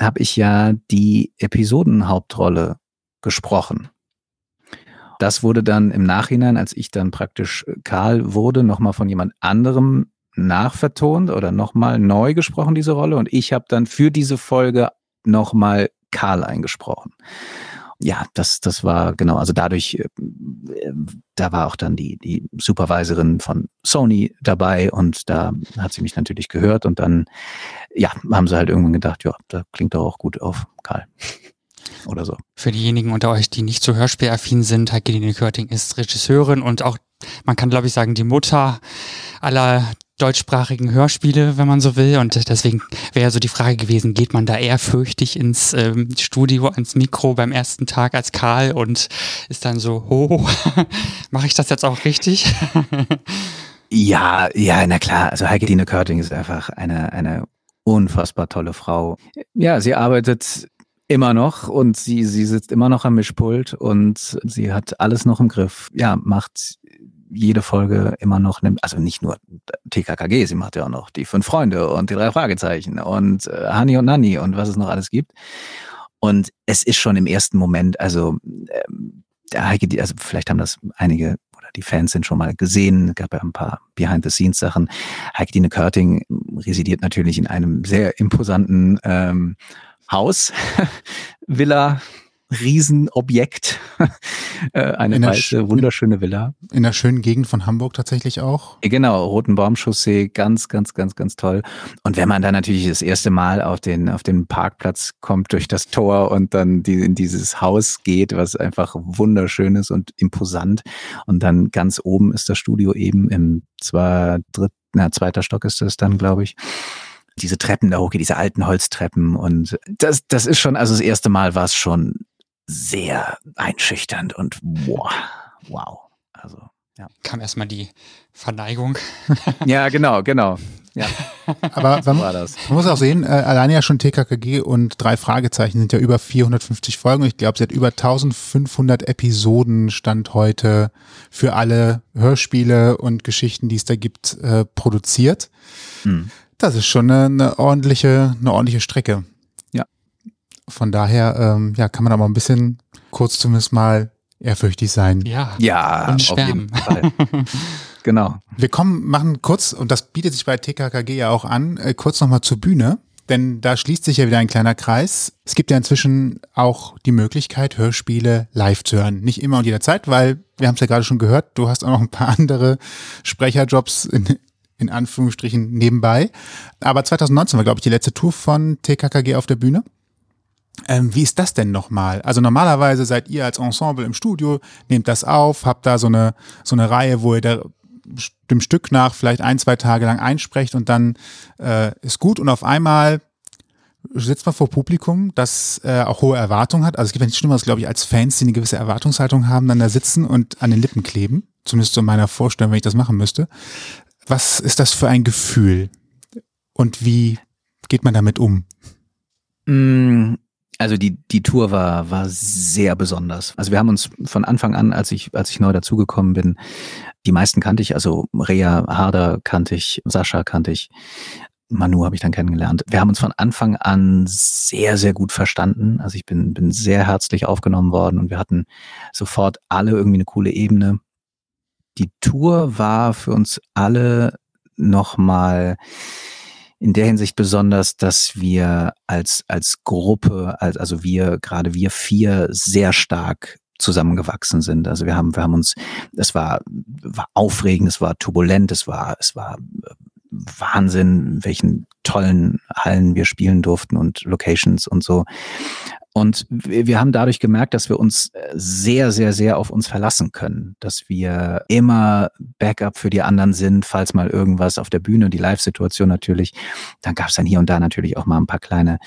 habe ich ja die Episodenhauptrolle gesprochen. Das wurde dann im Nachhinein, als ich dann praktisch äh, Karl wurde, nochmal von jemand anderem nachvertont oder nochmal neu gesprochen, diese Rolle. Und ich habe dann für diese Folge nochmal Karl eingesprochen. Ja, das, das war genau, also dadurch, äh, da war auch dann die, die Supervisorin von Sony dabei und da hat sie mich natürlich gehört und dann, ja, haben sie halt irgendwann gedacht, ja, da klingt doch auch gut auf Karl oder so. Für diejenigen unter euch, die nicht so hörspielaffin sind, Heike Dine Körting ist Regisseurin und auch, man kann glaube ich sagen, die Mutter aller deutschsprachigen Hörspiele, wenn man so will. Und deswegen wäre so die Frage gewesen, geht man da ehrfürchtig ins ähm, Studio, ans Mikro beim ersten Tag als Karl und ist dann so, ho, mache ich das jetzt auch richtig? ja, ja, na klar. Also Heike Dine Körting ist einfach eine, eine unfassbar tolle Frau. Ja, sie arbeitet immer noch und sie, sie sitzt immer noch am Mischpult und sie hat alles noch im Griff. Ja, macht jede Folge immer noch, also nicht nur TKKG, sie macht ja auch noch die fünf Freunde und die drei Fragezeichen und äh, Hani und Nanny und was es noch alles gibt. Und es ist schon im ersten Moment, also ähm, der Heike, also vielleicht haben das einige oder die Fans sind schon mal gesehen, gab ja ein paar Behind-the-Scenes-Sachen. Heike Dine Körting residiert natürlich in einem sehr imposanten ähm, Haus, Villa, Riesenobjekt, äh, eine weiße, wunderschöne Villa. In der schönen Gegend von Hamburg tatsächlich auch. Genau, Roten Baumchaussee, ganz, ganz, ganz, ganz toll. Und wenn man dann natürlich das erste Mal auf den, auf den Parkplatz kommt durch das Tor und dann die, in dieses Haus geht, was einfach wunderschön ist und imposant. Und dann ganz oben ist das Studio eben im zwar dritt, na, zweiter Stock ist das dann, glaube ich diese Treppen da hochgeht, diese alten Holztreppen. Und das, das ist schon, also das erste Mal war es schon sehr einschüchternd und wow, wow. Also, ja. Kam erstmal die Verneigung. ja, genau, genau. Ja. Aber man, man, muss auch sehen, äh, alleine ja schon TKKG und drei Fragezeichen sind ja über 450 Folgen. Ich glaube, sie hat über 1500 Episoden Stand heute für alle Hörspiele und Geschichten, die es da gibt, äh, produziert. Hm. Das ist schon eine, eine, ordentliche, eine ordentliche Strecke. Ja. Von daher, ähm, ja, kann man aber ein bisschen kurz zumindest mal ehrfürchtig sein. Ja. Ja, und schwärmen. auf jeden Fall. genau. Wir kommen, machen kurz, und das bietet sich bei TKKG ja auch an, äh, kurz nochmal zur Bühne. Denn da schließt sich ja wieder ein kleiner Kreis. Es gibt ja inzwischen auch die Möglichkeit, Hörspiele live zu hören. Nicht immer und jederzeit, weil wir haben es ja gerade schon gehört, du hast auch noch ein paar andere Sprecherjobs in, in Anführungsstrichen nebenbei. Aber 2019 war, glaube ich, die letzte Tour von TKKG auf der Bühne. Ähm, wie ist das denn nochmal? Also normalerweise seid ihr als Ensemble im Studio, nehmt das auf, habt da so eine, so eine Reihe, wo ihr da dem Stück nach vielleicht ein, zwei Tage lang einsprecht und dann äh, ist gut und auf einmal sitzt man vor Publikum, das äh, auch hohe Erwartungen hat. Also es gibt ja nichts Schlimmeres, glaube ich, als Fans, die eine gewisse Erwartungshaltung haben, dann da sitzen und an den Lippen kleben. Zumindest so in meiner Vorstellung, wenn ich das machen müsste. Was ist das für ein Gefühl? Und wie geht man damit um? Mm, also die, die Tour war, war sehr besonders. Also wir haben uns von Anfang an, als ich, als ich neu dazugekommen bin, die meisten kannte ich, also Rea Harder kannte ich, Sascha kannte ich, Manu habe ich dann kennengelernt. Wir haben uns von Anfang an sehr, sehr gut verstanden. Also ich bin, bin sehr herzlich aufgenommen worden und wir hatten sofort alle irgendwie eine coole Ebene. Die Tour war für uns alle nochmal in der Hinsicht besonders, dass wir als, als Gruppe, als, also wir, gerade wir vier, sehr stark zusammengewachsen sind. Also wir haben, wir haben uns, es war, war aufregend, es war turbulent, es war, es war äh, Wahnsinn, welchen tollen Hallen wir spielen durften und Locations und so. Und wir haben dadurch gemerkt, dass wir uns äh, sehr, sehr, sehr auf uns verlassen können, dass wir immer Backup für die anderen sind, falls mal irgendwas auf der Bühne, die Live-Situation natürlich. Dann gab es dann hier und da natürlich auch mal ein paar kleine,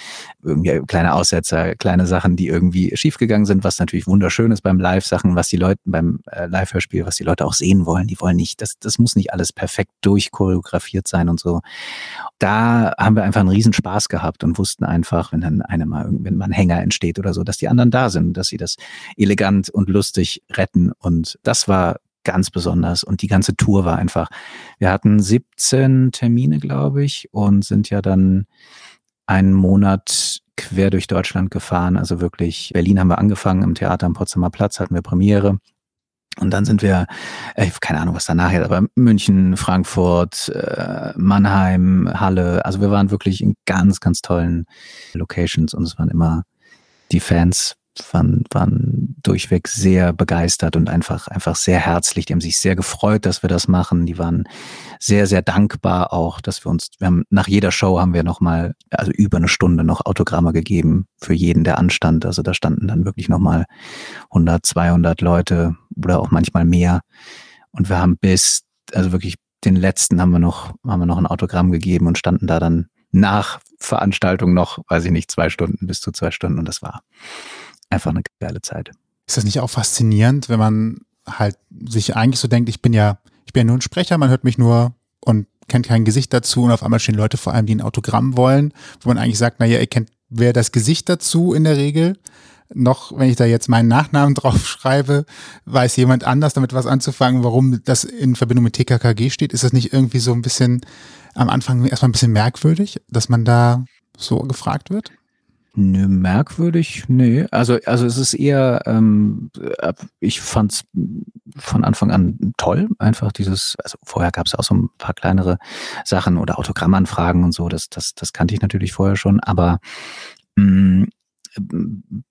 irgendwie kleine Aussetzer, kleine Sachen, die irgendwie schiefgegangen sind, was natürlich wunderschön ist beim Live-Sachen, was die Leute beim äh, Live-Hörspiel, was die Leute auch sehen wollen. Die wollen nicht, das, das muss nicht alles perfekt durchchoreografiert sein und so. Da haben wir einfach einen riesen Spaß gehabt und wussten einfach, wenn dann eine mal, wenn mal ein Hänger entsteht oder so, dass die anderen da sind, dass sie das elegant und lustig retten. Und das war ganz besonders. Und die ganze Tour war einfach. Wir hatten 17 Termine, glaube ich, und sind ja dann einen Monat quer durch Deutschland gefahren. Also wirklich, Berlin haben wir angefangen, im Theater am Potsdamer Platz hatten wir Premiere. Und dann sind wir, äh, keine Ahnung, was danach jetzt, aber München, Frankfurt, äh, Mannheim, Halle. Also wir waren wirklich in ganz, ganz tollen Locations und es waren immer die Fans waren, waren durchweg sehr begeistert und einfach, einfach sehr herzlich. Die haben sich sehr gefreut, dass wir das machen. Die waren sehr, sehr dankbar auch, dass wir uns, wir haben nach jeder Show haben wir nochmal, also über eine Stunde noch Autogramme gegeben für jeden, der anstand. Also da standen dann wirklich nochmal 100, 200 Leute oder auch manchmal mehr. Und wir haben bis, also wirklich den letzten haben wir noch, haben wir noch ein Autogramm gegeben und standen da dann nach Veranstaltung noch, weiß ich nicht, zwei Stunden bis zu zwei Stunden und das war einfach eine geile Zeit. Ist das nicht auch faszinierend, wenn man halt sich eigentlich so denkt, ich bin ja, ich bin ja nur ein Sprecher, man hört mich nur und kennt kein Gesicht dazu und auf einmal stehen Leute vor allem, die ein Autogramm wollen, wo man eigentlich sagt, naja, ihr kennt wer das Gesicht dazu in der Regel. Noch, wenn ich da jetzt meinen Nachnamen drauf schreibe, weiß jemand anders damit was anzufangen, warum das in Verbindung mit TKKG steht. Ist das nicht irgendwie so ein bisschen am Anfang erstmal ein bisschen merkwürdig, dass man da so gefragt wird? Nö, merkwürdig, nö. Also, also es ist eher, ähm, ich fand's von Anfang an toll, einfach dieses, also vorher gab es auch so ein paar kleinere Sachen oder Autogrammanfragen und so, das, das, das kannte ich natürlich vorher schon, aber mh, mm,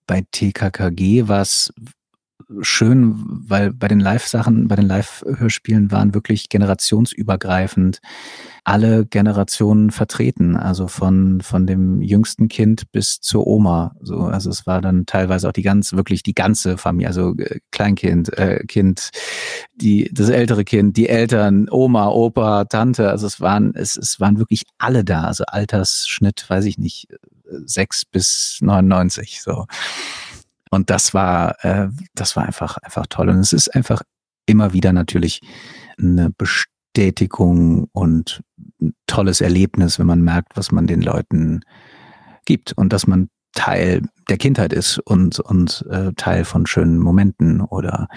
bei TKKG war es schön, weil bei den Live-Sachen, bei den Live-Hörspielen waren wirklich generationsübergreifend alle Generationen vertreten, also von, von dem jüngsten Kind bis zur Oma. So, also es war dann teilweise auch die ganz, wirklich die ganze Familie, also äh, Kleinkind, äh, Kind, die, das ältere Kind, die Eltern, Oma, Opa, Tante, also es waren, es, es waren wirklich alle da, also Altersschnitt, weiß ich nicht, sechs bis 99, so. Und das war, äh, das war einfach, einfach toll. Und es ist einfach immer wieder natürlich eine Bestätigung und ein tolles Erlebnis, wenn man merkt, was man den Leuten gibt und dass man Teil der Kindheit ist und, und äh, Teil von schönen Momenten oder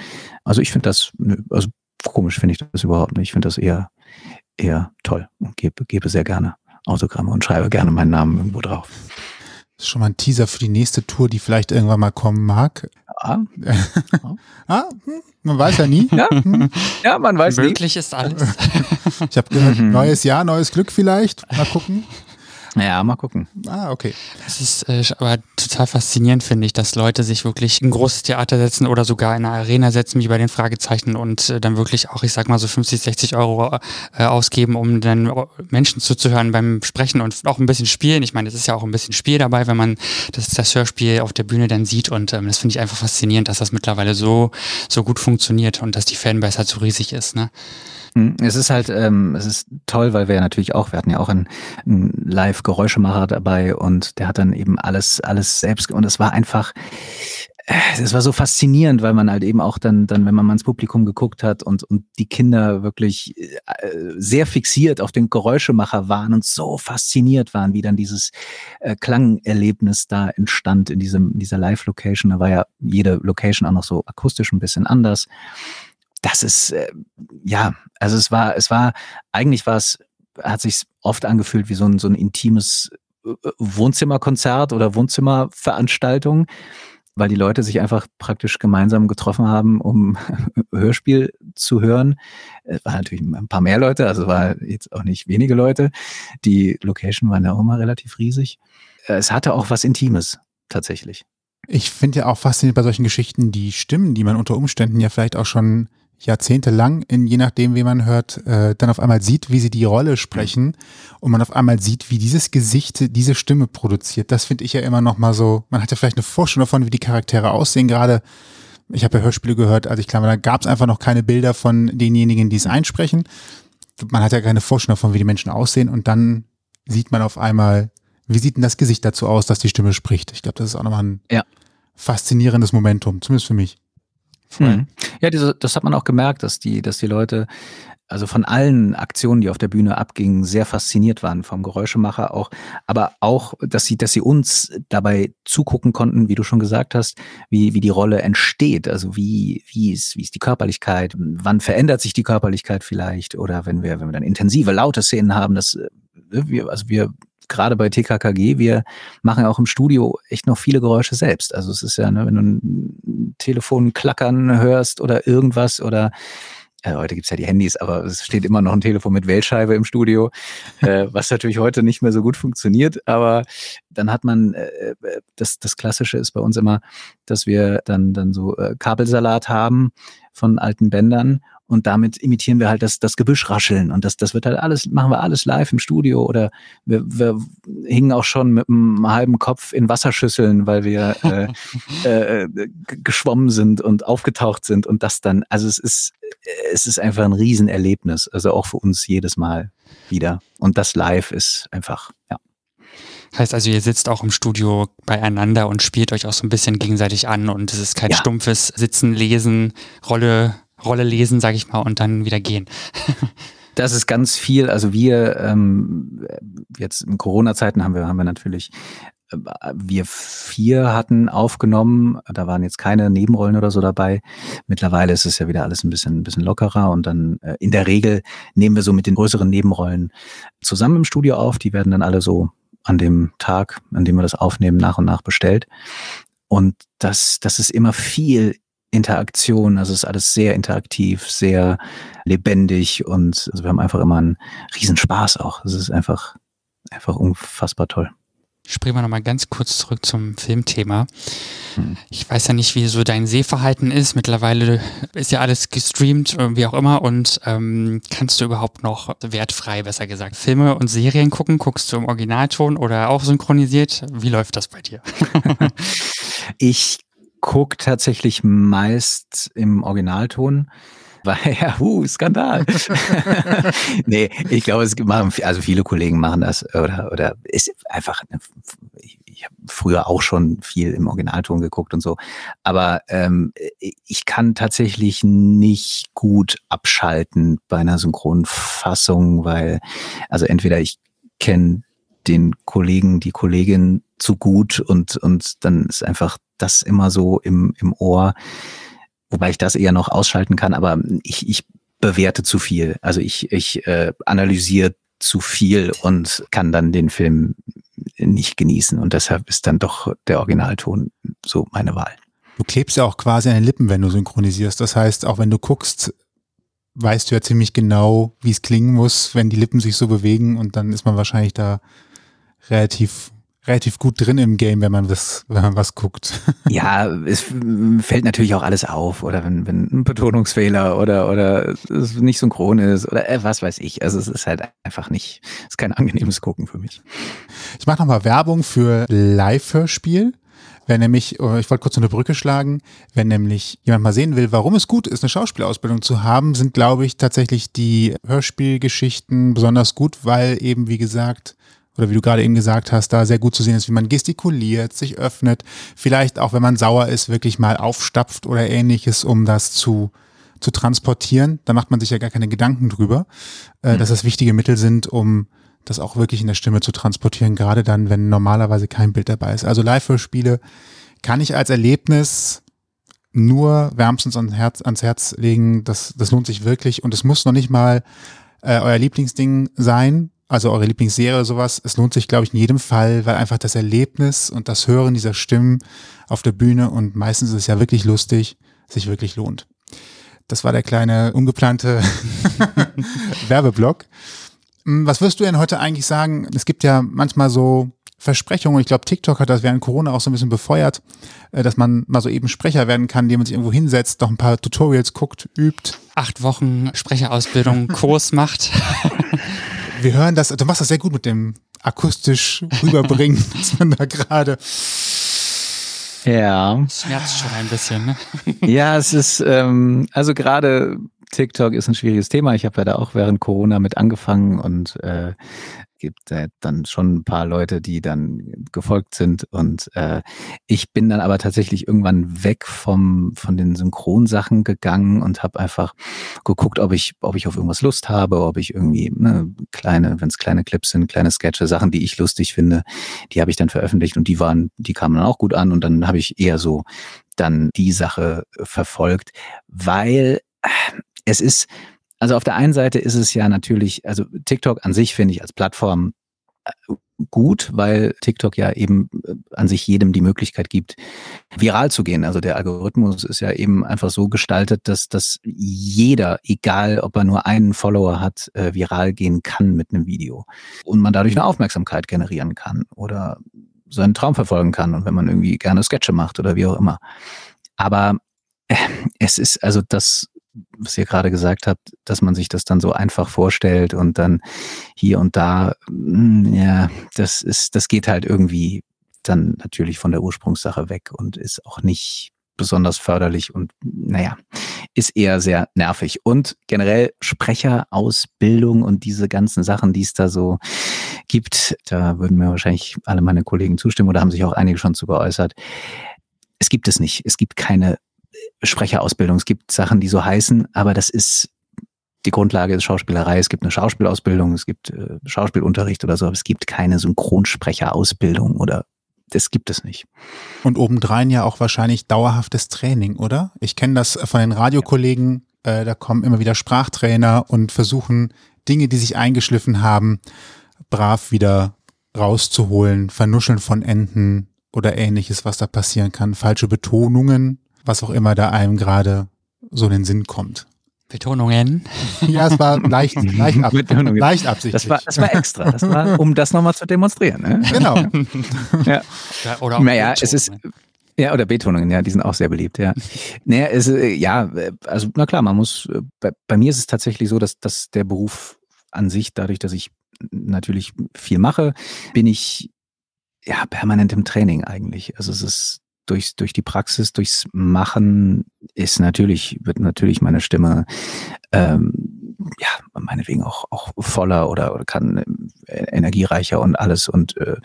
also ich finde das, also komisch finde ich das überhaupt nicht. Ich finde das eher, eher toll und gebe, gebe sehr gerne Autogramme und schreibe gerne meinen Namen irgendwo drauf. Das ist schon mal ein Teaser für die nächste Tour, die vielleicht irgendwann mal kommen mag. Ah. ah, hm, man weiß ja nie. Ja, hm. ja man weiß Möglich nie. ist alles. ich habe gehört, mhm. neues Jahr, neues Glück vielleicht. Mal gucken. Ja, mal gucken. Ah, okay. Es ist äh, aber total faszinierend, finde ich, dass Leute sich wirklich ein großes Theater setzen oder sogar in eine Arena setzen, wie bei den Fragezeichen und äh, dann wirklich auch, ich sag mal so 50, 60 Euro äh, ausgeben, um dann Menschen zuzuhören beim Sprechen und auch ein bisschen spielen. Ich meine, es ist ja auch ein bisschen Spiel dabei, wenn man das, das Hörspiel auf der Bühne dann sieht und ähm, das finde ich einfach faszinierend, dass das mittlerweile so, so gut funktioniert und dass die Fanbase halt so riesig ist. Ne? Hm, es ist halt, ähm, es ist toll, weil wir ja natürlich auch, wir hatten ja auch einen, einen Live-Geräuschemacher dabei und der hat dann eben alles, alles selbst und es war einfach, äh, es war so faszinierend, weil man halt eben auch dann, dann, wenn man mal ins Publikum geguckt hat und, und die Kinder wirklich äh, sehr fixiert auf den Geräuschemacher waren und so fasziniert waren, wie dann dieses äh, Klangerlebnis da entstand in diesem, in dieser Live-Location. Da war ja jede Location auch noch so akustisch ein bisschen anders das ist, äh, ja, also es war, es war, eigentlich war es, hat sich oft angefühlt wie so ein, so ein intimes äh, Wohnzimmerkonzert oder Wohnzimmerveranstaltung, weil die Leute sich einfach praktisch gemeinsam getroffen haben, um Hörspiel zu hören. Es waren natürlich ein paar mehr Leute, also war jetzt auch nicht wenige Leute. Die Location war ja auch immer relativ riesig. Es hatte auch was Intimes, tatsächlich. Ich finde ja auch faszinierend bei solchen Geschichten die Stimmen, die man unter Umständen ja vielleicht auch schon jahrzehntelang, in, je nachdem, wie man hört, äh, dann auf einmal sieht, wie sie die Rolle sprechen und man auf einmal sieht, wie dieses Gesicht diese Stimme produziert. Das finde ich ja immer noch mal so, man hat ja vielleicht eine Vorstellung davon, wie die Charaktere aussehen. Gerade, ich habe ja Hörspiele gehört, als ich klar war, da gab es einfach noch keine Bilder von denjenigen, die es einsprechen. Man hat ja keine Vorstellung davon, wie die Menschen aussehen und dann sieht man auf einmal, wie sieht denn das Gesicht dazu aus, dass die Stimme spricht. Ich glaube, das ist auch nochmal ein ja. faszinierendes Momentum, zumindest für mich. Mhm. Ja, diese, das hat man auch gemerkt, dass die, dass die Leute, also von allen Aktionen, die auf der Bühne abgingen, sehr fasziniert waren vom Geräuschemacher auch, aber auch, dass sie, dass sie uns dabei zugucken konnten, wie du schon gesagt hast, wie, wie die Rolle entsteht, also wie, wie ist, wie ist die Körperlichkeit, wann verändert sich die Körperlichkeit vielleicht? Oder wenn wir, wenn wir dann intensive, laute Szenen haben, dass äh, wir, also wir gerade bei TKKG, wir machen ja auch im Studio echt noch viele Geräusche selbst. Also es ist ja, ne, wenn du ein Telefon klackern hörst oder irgendwas oder äh, heute gibt's ja die Handys, aber es steht immer noch ein Telefon mit Wählscheibe im Studio, äh, was natürlich heute nicht mehr so gut funktioniert. Aber dann hat man, äh, äh, das, das Klassische ist bei uns immer, dass wir dann, dann so äh, Kabelsalat haben von alten Bändern und damit imitieren wir halt das, das Gebüsch rascheln. Und das, das wird halt alles, machen wir alles live im Studio oder wir, wir hingen auch schon mit einem halben Kopf in Wasserschüsseln, weil wir äh, äh, geschwommen sind und aufgetaucht sind. Und das dann, also es ist, es ist einfach ein Riesenerlebnis, also auch für uns jedes Mal wieder. Und das live ist einfach, ja. Heißt also, ihr sitzt auch im Studio beieinander und spielt euch auch so ein bisschen gegenseitig an. Und es ist kein ja. stumpfes Sitzen, Lesen, Rolle Rolle lesen, sage ich mal, und dann wieder gehen. Das ist ganz viel. Also wir ähm, jetzt in Corona-Zeiten haben wir haben wir natürlich äh, wir vier hatten aufgenommen, da waren jetzt keine Nebenrollen oder so dabei. Mittlerweile ist es ja wieder alles ein bisschen, ein bisschen lockerer und dann äh, in der Regel nehmen wir so mit den größeren Nebenrollen zusammen im Studio auf. Die werden dann alle so an dem Tag, an dem wir das aufnehmen, nach und nach bestellt. Und das, das ist immer viel Interaktion. Also es ist alles sehr interaktiv, sehr lebendig und also wir haben einfach immer einen Riesenspaß auch. Es ist einfach, einfach unfassbar toll. Springen wir nochmal ganz kurz zurück zum Filmthema. Hm. Ich weiß ja nicht, wie so dein Sehverhalten ist. Mittlerweile ist ja alles gestreamt, wie auch immer. Und ähm, kannst du überhaupt noch wertfrei, besser gesagt, Filme und Serien gucken? Guckst du im Originalton oder auch synchronisiert? Wie läuft das bei dir? ich gucke tatsächlich meist im Originalton. Weil, ja, uh, Skandal. nee, ich glaube, es machen, also viele Kollegen machen das oder, oder ist einfach, ich, ich habe früher auch schon viel im Originalton geguckt und so. Aber ähm, ich kann tatsächlich nicht gut abschalten bei einer Synchronfassung, weil, also entweder ich kenne den Kollegen, die Kollegin zu gut und, und dann ist einfach das immer so im, im Ohr, wobei ich das eher noch ausschalten kann, aber ich, ich bewerte zu viel. Also ich, ich äh, analysiere zu viel und kann dann den Film nicht genießen. Und deshalb ist dann doch der Originalton so meine Wahl. Du klebst ja auch quasi an den Lippen, wenn du synchronisierst. Das heißt, auch wenn du guckst, weißt du ja ziemlich genau, wie es klingen muss, wenn die Lippen sich so bewegen und dann ist man wahrscheinlich da relativ relativ gut drin im Game, wenn man was, wenn man was guckt. Ja, es fällt natürlich auch alles auf, oder wenn, wenn ein Betonungsfehler oder, oder es nicht synchron ist oder äh, was weiß ich. Also es ist halt einfach nicht, es ist kein angenehmes Gucken für mich. Ich mache nochmal Werbung für Live-Hörspiel. Wenn nämlich, oh, ich wollte kurz eine Brücke schlagen, wenn nämlich jemand mal sehen will, warum es gut ist, eine Schauspielausbildung zu haben, sind, glaube ich, tatsächlich die Hörspielgeschichten besonders gut, weil eben, wie gesagt, oder wie du gerade eben gesagt hast, da sehr gut zu sehen ist, wie man gestikuliert, sich öffnet, vielleicht auch, wenn man sauer ist, wirklich mal aufstapft oder ähnliches, um das zu, zu transportieren. Da macht man sich ja gar keine Gedanken drüber, äh, mhm. dass das wichtige Mittel sind, um das auch wirklich in der Stimme zu transportieren, gerade dann, wenn normalerweise kein Bild dabei ist. Also Live-Hörspiele kann ich als Erlebnis nur wärmstens ans Herz, ans Herz legen. Das, das lohnt sich wirklich. Und es muss noch nicht mal äh, euer Lieblingsding sein, also eure Lieblingsserie oder sowas. Es lohnt sich, glaube ich, in jedem Fall, weil einfach das Erlebnis und das Hören dieser Stimmen auf der Bühne und meistens ist es ja wirklich lustig, sich wirklich lohnt. Das war der kleine ungeplante Werbeblock. Hm, Was wirst du denn heute eigentlich sagen? Es gibt ja manchmal so Versprechungen. Ich glaube, TikTok hat das während Corona auch so ein bisschen befeuert, äh, dass man mal so eben Sprecher werden kann, indem man sich irgendwo hinsetzt, noch ein paar Tutorials guckt, übt. Acht Wochen Sprecherausbildung, Kurs macht. Wir hören das, du machst das sehr gut mit dem akustisch rüberbringen, dass man da gerade. Ja. Schmerzt schon ein bisschen, ne? Ja, es ist, ähm, also gerade TikTok ist ein schwieriges Thema. Ich habe ja da auch während Corona mit angefangen und äh, gibt äh, dann schon ein paar Leute, die dann gefolgt sind. Und äh, ich bin dann aber tatsächlich irgendwann weg vom von den Synchronsachen gegangen und habe einfach geguckt, ob ich ob ich auf irgendwas Lust habe, ob ich irgendwie ne, kleine, wenn es kleine Clips sind, kleine Sketche, Sachen, die ich lustig finde, die habe ich dann veröffentlicht und die waren, die kamen dann auch gut an und dann habe ich eher so dann die Sache verfolgt, weil es ist also auf der einen Seite ist es ja natürlich, also TikTok an sich finde ich als Plattform äh, gut, weil TikTok ja eben äh, an sich jedem die Möglichkeit gibt, viral zu gehen. Also der Algorithmus ist ja eben einfach so gestaltet, dass, dass jeder, egal ob er nur einen Follower hat, äh, viral gehen kann mit einem Video. Und man dadurch eine Aufmerksamkeit generieren kann oder seinen Traum verfolgen kann. Und wenn man irgendwie gerne Sketche macht oder wie auch immer. Aber es ist also das was ihr gerade gesagt habt, dass man sich das dann so einfach vorstellt und dann hier und da, hm, ja, das ist, das geht halt irgendwie dann natürlich von der Ursprungssache weg und ist auch nicht besonders förderlich und naja, ist eher sehr nervig. Und generell Sprecherausbildung und diese ganzen Sachen, die es da so gibt, da würden mir wahrscheinlich alle meine Kollegen zustimmen oder haben sich auch einige schon zu geäußert. Es gibt es nicht. Es gibt keine Sprecherausbildung. Es gibt Sachen, die so heißen, aber das ist die Grundlage ist Schauspielerei. Es gibt eine Schauspielausbildung, es gibt äh, Schauspielunterricht oder so, aber es gibt keine Synchronsprecherausbildung oder das gibt es nicht. Und obendrein ja auch wahrscheinlich dauerhaftes Training, oder? Ich kenne das von den Radiokollegen, äh, da kommen immer wieder Sprachtrainer und versuchen Dinge, die sich eingeschliffen haben, brav wieder rauszuholen, Vernuscheln von Enden oder ähnliches, was da passieren kann, falsche Betonungen, was auch immer da einem gerade so in den Sinn kommt. Betonungen. Ja, es war leicht, leicht, ab, leicht absichtlich. Das war, das war extra. Das war, um das nochmal zu demonstrieren. Ne? genau. Ja. Ja, Oder auch Naja, es ist, Betonungen. ja, oder Betonungen, ja, die sind auch sehr beliebt, ja. Naja, es, äh, ja, äh, also, na klar, man muss, äh, bei, bei mir ist es tatsächlich so, dass, dass der Beruf an sich, dadurch, dass ich natürlich viel mache, bin ich ja permanent im Training eigentlich. Also es ist durch, durch die Praxis, durchs Machen ist natürlich, wird natürlich meine Stimme ähm, ja, meinetwegen auch, auch voller oder, oder kann äh, energiereicher und alles. Und äh,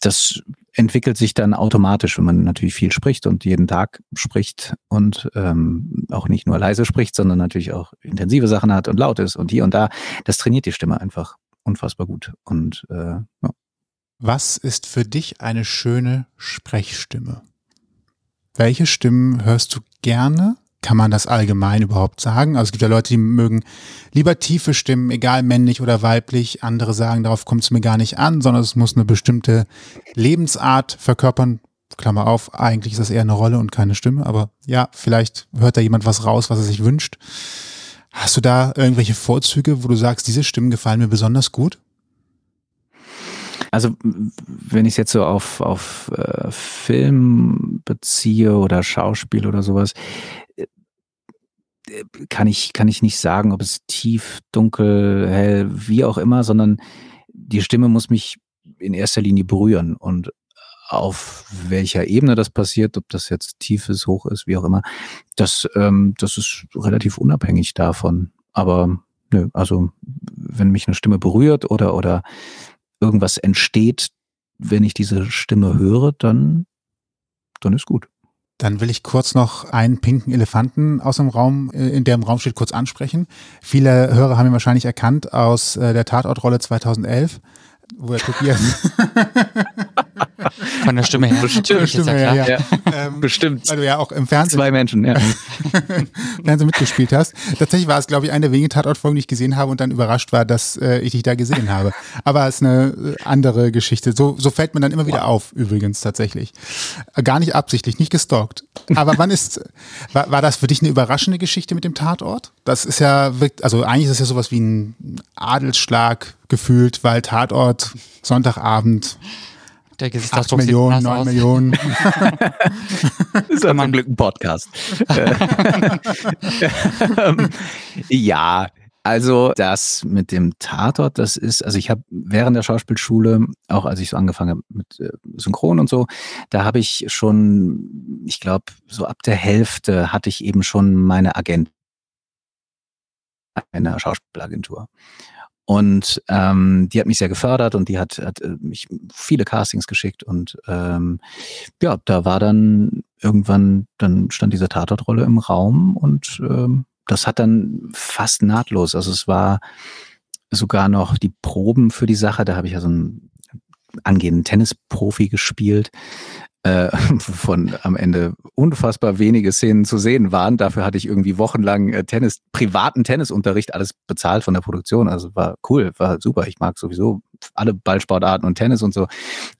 das entwickelt sich dann automatisch, wenn man natürlich viel spricht und jeden Tag spricht und ähm, auch nicht nur leise spricht, sondern natürlich auch intensive Sachen hat und laut ist und hier und da. Das trainiert die Stimme einfach unfassbar gut. Und äh, ja. Was ist für dich eine schöne Sprechstimme? Welche Stimmen hörst du gerne? Kann man das allgemein überhaupt sagen? Also es gibt ja Leute, die mögen lieber tiefe Stimmen, egal männlich oder weiblich. Andere sagen, darauf kommt es mir gar nicht an, sondern es muss eine bestimmte Lebensart verkörpern. Klammer auf, eigentlich ist das eher eine Rolle und keine Stimme, aber ja, vielleicht hört da jemand was raus, was er sich wünscht. Hast du da irgendwelche Vorzüge, wo du sagst, diese Stimmen gefallen mir besonders gut? Also wenn ich es jetzt so auf, auf äh, Film beziehe oder Schauspiel oder sowas, äh, kann ich, kann ich nicht sagen, ob es tief, dunkel, hell, wie auch immer, sondern die Stimme muss mich in erster Linie berühren und auf welcher Ebene das passiert, ob das jetzt tief ist, hoch ist, wie auch immer, das, ähm, das ist relativ unabhängig davon. Aber nö, also wenn mich eine Stimme berührt oder, oder irgendwas entsteht, wenn ich diese Stimme höre, dann, dann ist gut. Dann will ich kurz noch einen pinken Elefanten aus dem Raum, äh, in der im Raum steht, kurz ansprechen. Viele Hörer haben ihn wahrscheinlich erkannt aus äh, der Tatortrolle 2011, wo der Tobias Von der Stimme her. Bestimmt, Stimme ja her, klar. ja. Ähm, Bestimmt. Weil du ja auch im Fernsehen, Zwei Menschen, ja. Fernsehen mitgespielt hast. Tatsächlich war es, glaube ich, eine der wenigen Tatortfolgen, die ich gesehen habe und dann überrascht war, dass äh, ich dich da gesehen habe. Aber es ist eine äh, andere Geschichte. So, so fällt man dann immer wieder auf, übrigens tatsächlich. Äh, Gar nicht absichtlich, nicht gestalkt. Aber wann ist, war, war das für dich eine überraschende Geschichte mit dem Tatort? Das ist ja, wirkt- also eigentlich ist es ja sowas wie ein Adelsschlag gefühlt, weil Tatort, Sonntagabend, Der 8 Gesichtsausdruck sieht Millionen, anders 9 aus. Millionen. ist ja zum Glück ein Podcast. Ähm, ja, also das mit dem Tatort, das ist, also ich habe während der Schauspielschule, auch als ich so angefangen habe mit äh, Synchron und so, da habe ich schon, ich glaube, so ab der Hälfte hatte ich eben schon meine Agent einer Schauspielagentur. Und ähm, die hat mich sehr gefördert und die hat, hat äh, mich viele Castings geschickt und ähm, ja, da war dann irgendwann, dann stand diese Tatortrolle im Raum und ähm, das hat dann fast nahtlos. Also es war sogar noch die Proben für die Sache. Da habe ich ja so einen angehenden Tennisprofi gespielt, äh, wovon am Ende unfassbar wenige Szenen zu sehen waren. Dafür hatte ich irgendwie wochenlang äh, Tennis, privaten Tennisunterricht, alles bezahlt von der Produktion. Also war cool, war super. Ich mag sowieso alle Ballsportarten und Tennis und so.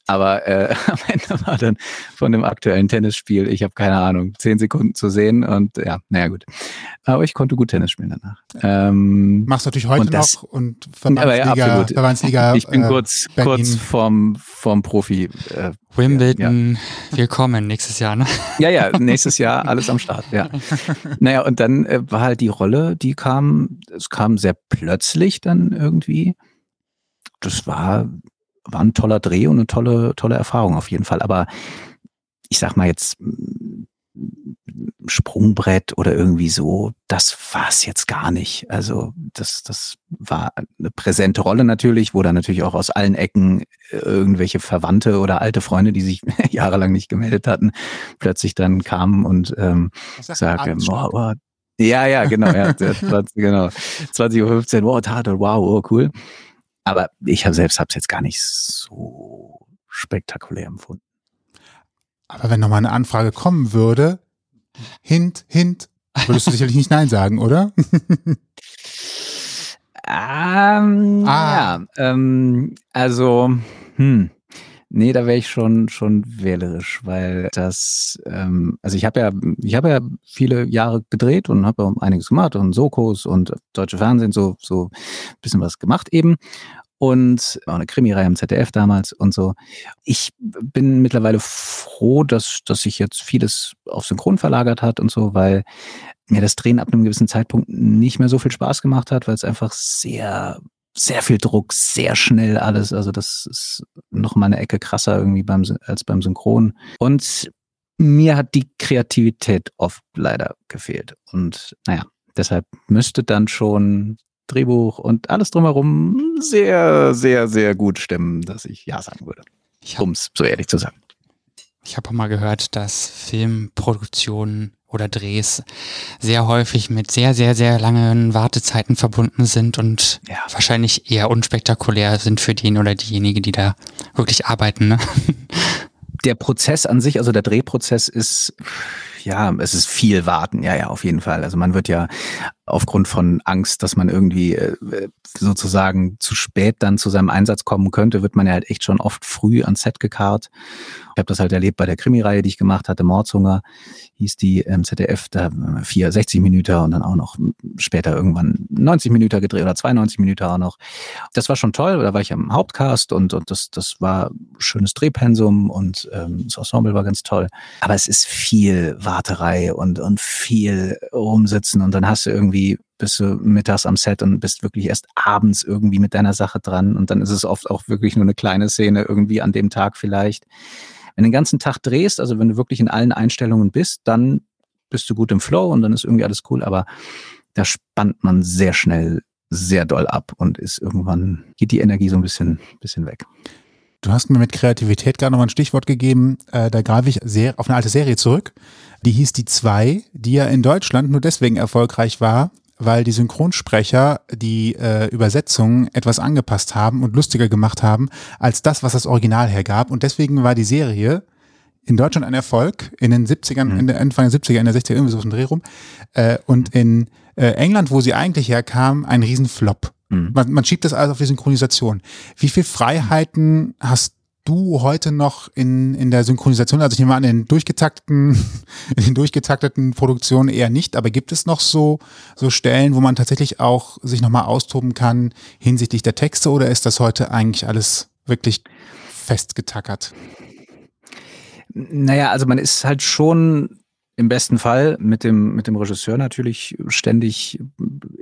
Aber äh, am Ende war dann von dem aktuellen Tennisspiel, ich habe keine Ahnung, zehn Sekunden zu sehen und ja, naja gut. Aber ich konnte gut Tennis spielen danach. Ähm, Machst du natürlich heute Und das- noch und Aber ja, Verbandsliga, absolut. Verbandsliga ich bin äh, kurz, Berlin. kurz vorm, vorm Profi. Äh, Wimbledon, willkommen nächstes Jahr, ne? Ja, ja, nächstes Jahr alles am Start, ja. Naja, und dann äh, war halt die Rolle, die kam, es kam sehr plötzlich dann irgendwie. Das war, war ein toller Dreh und eine tolle, tolle Erfahrung auf jeden Fall. Aber ich sag mal jetzt, Sprungbrett oder irgendwie so, das war es jetzt gar nicht. Also das, das war eine präsente Rolle natürlich, wo dann natürlich auch aus allen Ecken äh, irgendwelche Verwandte oder alte Freunde, die sich jahrelang nicht gemeldet hatten, plötzlich dann kamen und ähm, Was sagt man? sagen, Adelsschlag? wow, wow. Ja, ja, genau, ja, 20, genau. 20.15 Uhr, wow, Tatort, wow, oh, cool. Aber ich hab selbst habe es jetzt gar nicht so spektakulär empfunden. Aber wenn nochmal eine Anfrage kommen würde, hint, hint, würdest du sicherlich nicht Nein sagen, oder? Ähm, Ah. Ja, ähm, also, hm, nee, da wäre ich schon schon wählerisch, weil das, ähm, also ich habe ja, ich habe ja viele Jahre gedreht und habe ja einiges gemacht und Sokos und deutsche Fernsehen so so ein bisschen was gemacht eben und auch eine Krimireihe im ZDF damals und so. Ich bin mittlerweile froh, dass dass sich jetzt vieles auf Synchron verlagert hat und so, weil mir das Drehen ab einem gewissen Zeitpunkt nicht mehr so viel Spaß gemacht hat, weil es einfach sehr, sehr viel Druck, sehr schnell alles. Also das ist noch mal eine Ecke krasser irgendwie beim, als beim Synchron. Und mir hat die Kreativität oft leider gefehlt. Und naja, deshalb müsste dann schon Drehbuch und alles drumherum sehr, sehr, sehr gut stimmen, dass ich Ja sagen würde. Habe Um es so ehrlich zu sagen. ich hab auch mal gehört, dass Filmproduktionen oder Drehs sehr häufig mit sehr, sehr, sehr langen Wartezeiten verbunden sind und Ja. wahrscheinlich eher unspektakulär sind für den oder diejenige, die da wirklich arbeiten. Ne? der Prozess an sich, also der Drehprozess ist, ja, es ist viel Warten, ja, ja, auf jeden Fall. Also man wird ja aufgrund von Angst, dass man irgendwie äh, sozusagen zu spät dann zu seinem Einsatz kommen könnte, wird man ja halt echt schon oft früh ans Set gekarrt. Ich habe das halt erlebt bei der Krimireihe, die ich gemacht hatte, Mordshunger hieß die im ZDF, da vier 60 Minuten und dann auch noch später irgendwann 90 Minuten gedreht oder 92 Minuten auch noch. Das war schon toll, da war ich am Hauptcast und, und das, das war schönes Drehpensum und ähm, das Ensemble war ganz toll. Aber es ist viel Warterei und, und viel rumsitzen und dann hast du irgendwie bist du mittags am Set und bist wirklich erst abends irgendwie mit deiner Sache dran und dann ist es oft auch wirklich nur eine kleine Szene irgendwie an dem Tag vielleicht. Wenn du den ganzen Tag drehst, also wenn du wirklich in allen Einstellungen bist, dann bist du gut im Flow und dann ist irgendwie alles cool, aber da spannt man sehr schnell sehr doll ab und ist irgendwann geht die Energie so ein bisschen, bisschen weg. Du hast mir mit Kreativität gerade noch mal ein Stichwort gegeben. Äh, da greife ich sehr auf eine alte Serie zurück. Die hieß Die Zwei, die ja in Deutschland nur deswegen erfolgreich war, weil die Synchronsprecher die äh, Übersetzung etwas angepasst haben und lustiger gemacht haben als das, was das Original hergab. Und deswegen war die Serie in Deutschland ein Erfolg, in den 70ern, Mhm. in der Anfang der 70er, in der 60er, irgendwie so ein Dreh rum. Äh, und in äh, England, wo sie eigentlich herkam, ein Riesenflop. Mhm. Man, man schiebt das alles auf die Synchronisation. Wie viel Freiheiten hast du heute noch in, in der Synchronisation? Also ich nehme an, in den durchgetakteten, in den durchgetakteten Produktionen eher nicht, aber gibt es noch so, so Stellen, wo man tatsächlich auch sich nochmal austoben kann hinsichtlich der Texte oder ist das heute eigentlich alles wirklich festgetackert? Naja, also man ist halt schon im besten Fall mit dem, mit dem Regisseur natürlich ständig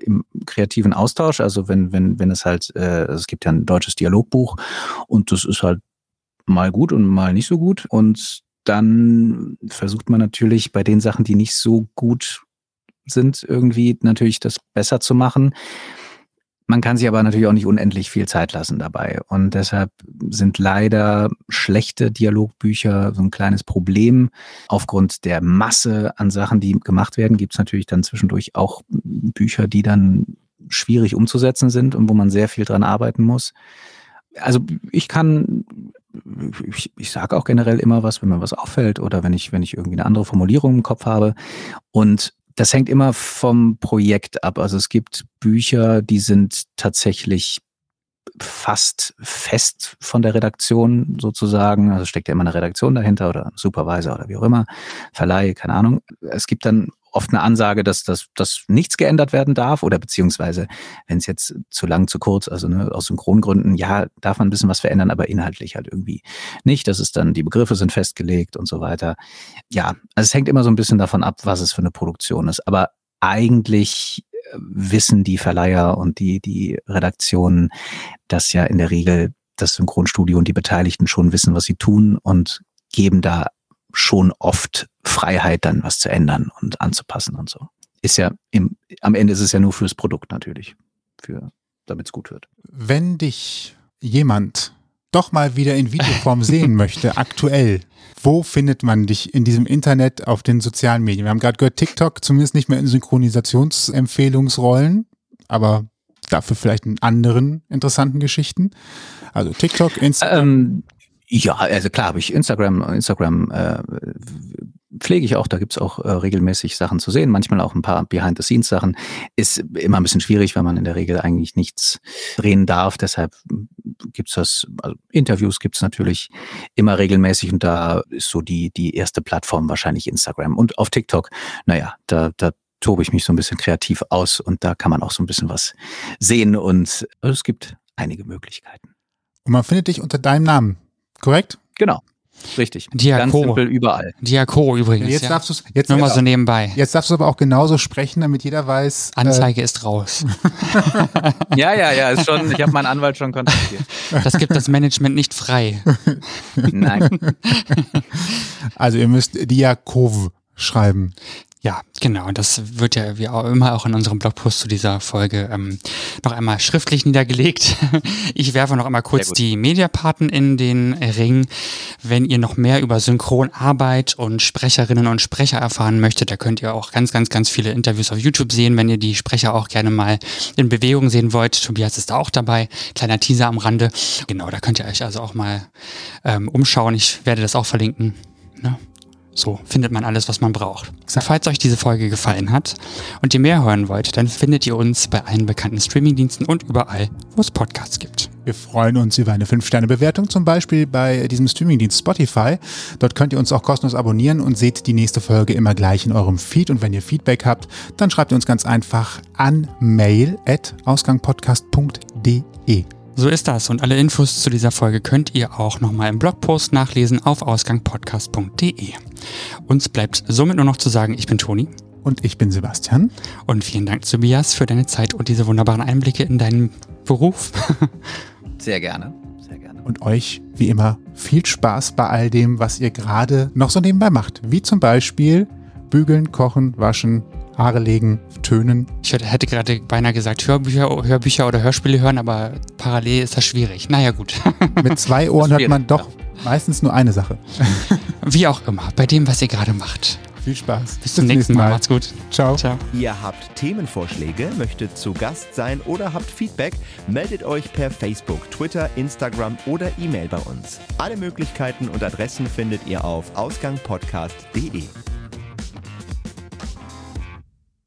im kreativen Austausch. Also wenn, wenn, wenn es halt, äh, es gibt ja ein deutsches Dialogbuch und das ist halt mal gut und mal nicht so gut. Und dann versucht man natürlich bei den Sachen, die nicht so gut sind, irgendwie natürlich das besser zu machen. Man kann sich aber natürlich auch nicht unendlich viel Zeit lassen dabei. Und deshalb sind leider schlechte Dialogbücher so ein kleines Problem. Aufgrund der Masse an Sachen, die gemacht werden, gibt es natürlich dann zwischendurch auch Bücher, die dann schwierig umzusetzen sind und wo man sehr viel dran arbeiten muss. Also ich kann, ich, ich sage auch generell immer was, wenn mir was auffällt oder wenn ich, wenn ich irgendwie eine andere Formulierung im Kopf habe. Und das hängt immer vom Projekt ab. Also es gibt Bücher, die sind tatsächlich fast fest von der Redaktion sozusagen. Also steckt ja immer eine Redaktion dahinter oder ein Supervisor oder wie auch immer, Verleih, keine Ahnung. Es gibt dann oft eine Ansage, dass, dass, dass nichts geändert werden darf oder beziehungsweise, wenn es jetzt zu lang, zu kurz, also ne, aus Synchrongründen, ja, darf man ein bisschen was verändern, aber inhaltlich halt irgendwie nicht. Das ist dann, die Begriffe sind festgelegt und so weiter. Ja, also es hängt immer so ein bisschen davon ab, was es für eine Produktion ist. Aber eigentlich äh, wissen die Verleiher und die, die Redaktionen, dass ja in der Regel das Synchronstudio und die Beteiligten schon wissen, was sie tun und geben da schon oft Freiheit, dann was zu ändern und anzupassen und so. Ist ja im, am Ende ist es ja nur fürs Produkt natürlich, für, damit es gut wird. Wenn dich jemand doch mal wieder in Videoform sehen möchte, aktuell, wo findet man dich in diesem Internet auf den sozialen Medien? Wir haben gerade gehört, TikTok zumindest nicht mehr in Synchronisationsempfehlungsrollen, aber dafür vielleicht in anderen interessanten Geschichten. Also TikTok, Instagram. Ähm, ja, also klar habe ich Instagram, Instagram äh, pflege ich auch, da gibt's auch äh, regelmäßig Sachen zu sehen, manchmal auch ein paar Behind-the-Scenes-Sachen. Ist immer ein bisschen schwierig, weil man in der Regel eigentlich nichts drehen darf. Deshalb gibt's das, also Interviews gibt's natürlich immer regelmäßig und da ist so die, die erste Plattform wahrscheinlich Instagram. Und auf TikTok, naja, da, da tobe ich mich so ein bisschen kreativ aus und da kann man auch so ein bisschen was sehen und also es gibt einige Möglichkeiten. Und man findet dich unter deinem Namen, korrekt? Genau. Richtig. Diako. Ganz simpel überall. Diako übrigens. Jetzt ja. darfst du es jetzt, Nur mal so nebenbei. jetzt darfst du aber auch genauso sprechen, damit jeder weiß. äh, Anzeige ist raus. Ja, ja, ja, ist schon, ich habe meinen Anwalt schon kontaktiert. Das gibt das Management nicht frei. Nein. also ihr müsst Diakov schreiben. Ja, genau. Das wird ja wie auch immer auch in unserem Blogpost zu dieser Folge ähm, noch einmal schriftlich niedergelegt. Ich werfe noch einmal kurz die Mediapaten in den Ring. Wenn ihr noch mehr über Synchronarbeit und Sprecherinnen und Sprecher erfahren möchtet, da könnt ihr auch ganz, ganz, ganz viele Interviews auf YouTube sehen, wenn ihr die Sprecher auch gerne mal in Bewegung sehen wollt. Tobias ist da auch dabei. Kleiner Teaser am Rande. Genau, da könnt ihr euch also auch mal ähm, umschauen. Ich werde das auch verlinken. Ne? So findet man alles, was man braucht. Und falls euch diese Folge gefallen hat und ihr mehr hören wollt, dann findet ihr uns bei allen bekannten Streamingdiensten und überall, wo es Podcasts gibt. Wir freuen uns über eine 5-Sterne-Bewertung, zum Beispiel bei diesem Streamingdienst Spotify. Dort könnt ihr uns auch kostenlos abonnieren und seht die nächste Folge immer gleich in eurem Feed. Und wenn ihr Feedback habt, dann schreibt ihr uns ganz einfach an mail.ausgangpodcast.de. So ist das und alle Infos zu dieser Folge könnt ihr auch nochmal im Blogpost nachlesen auf ausgangpodcast.de. Uns bleibt somit nur noch zu sagen, ich bin Toni Und ich bin Sebastian. und vielen Dank Tobias für deine Zeit und diese wunderbaren Einblicke in deinen Beruf. Sehr gerne. Sehr gerne. Und euch, wie immer, viel Spaß bei all dem, was ihr gerade noch so nebenbei macht. Wie zum Beispiel bügeln, kochen, waschen, Haare legen, tönen. Ich hätte gerade beinahe gesagt Hörbücher, Hörbücher oder Hörspiele hören, aber parallel ist das schwierig. Naja, gut. Mit zwei Ohren hört man doch ja. meistens nur eine Sache. Wie auch immer, bei dem, was ihr gerade macht. Viel Spaß. Bis zum nächsten Mal. Mal. Macht's gut. Ciao. Ciao. Ihr habt Themenvorschläge, möchtet zu Gast sein oder habt Feedback, meldet euch per Facebook, Twitter, Instagram oder E-Mail bei uns. Alle Möglichkeiten und Adressen findet ihr auf ausgangpodcast.de.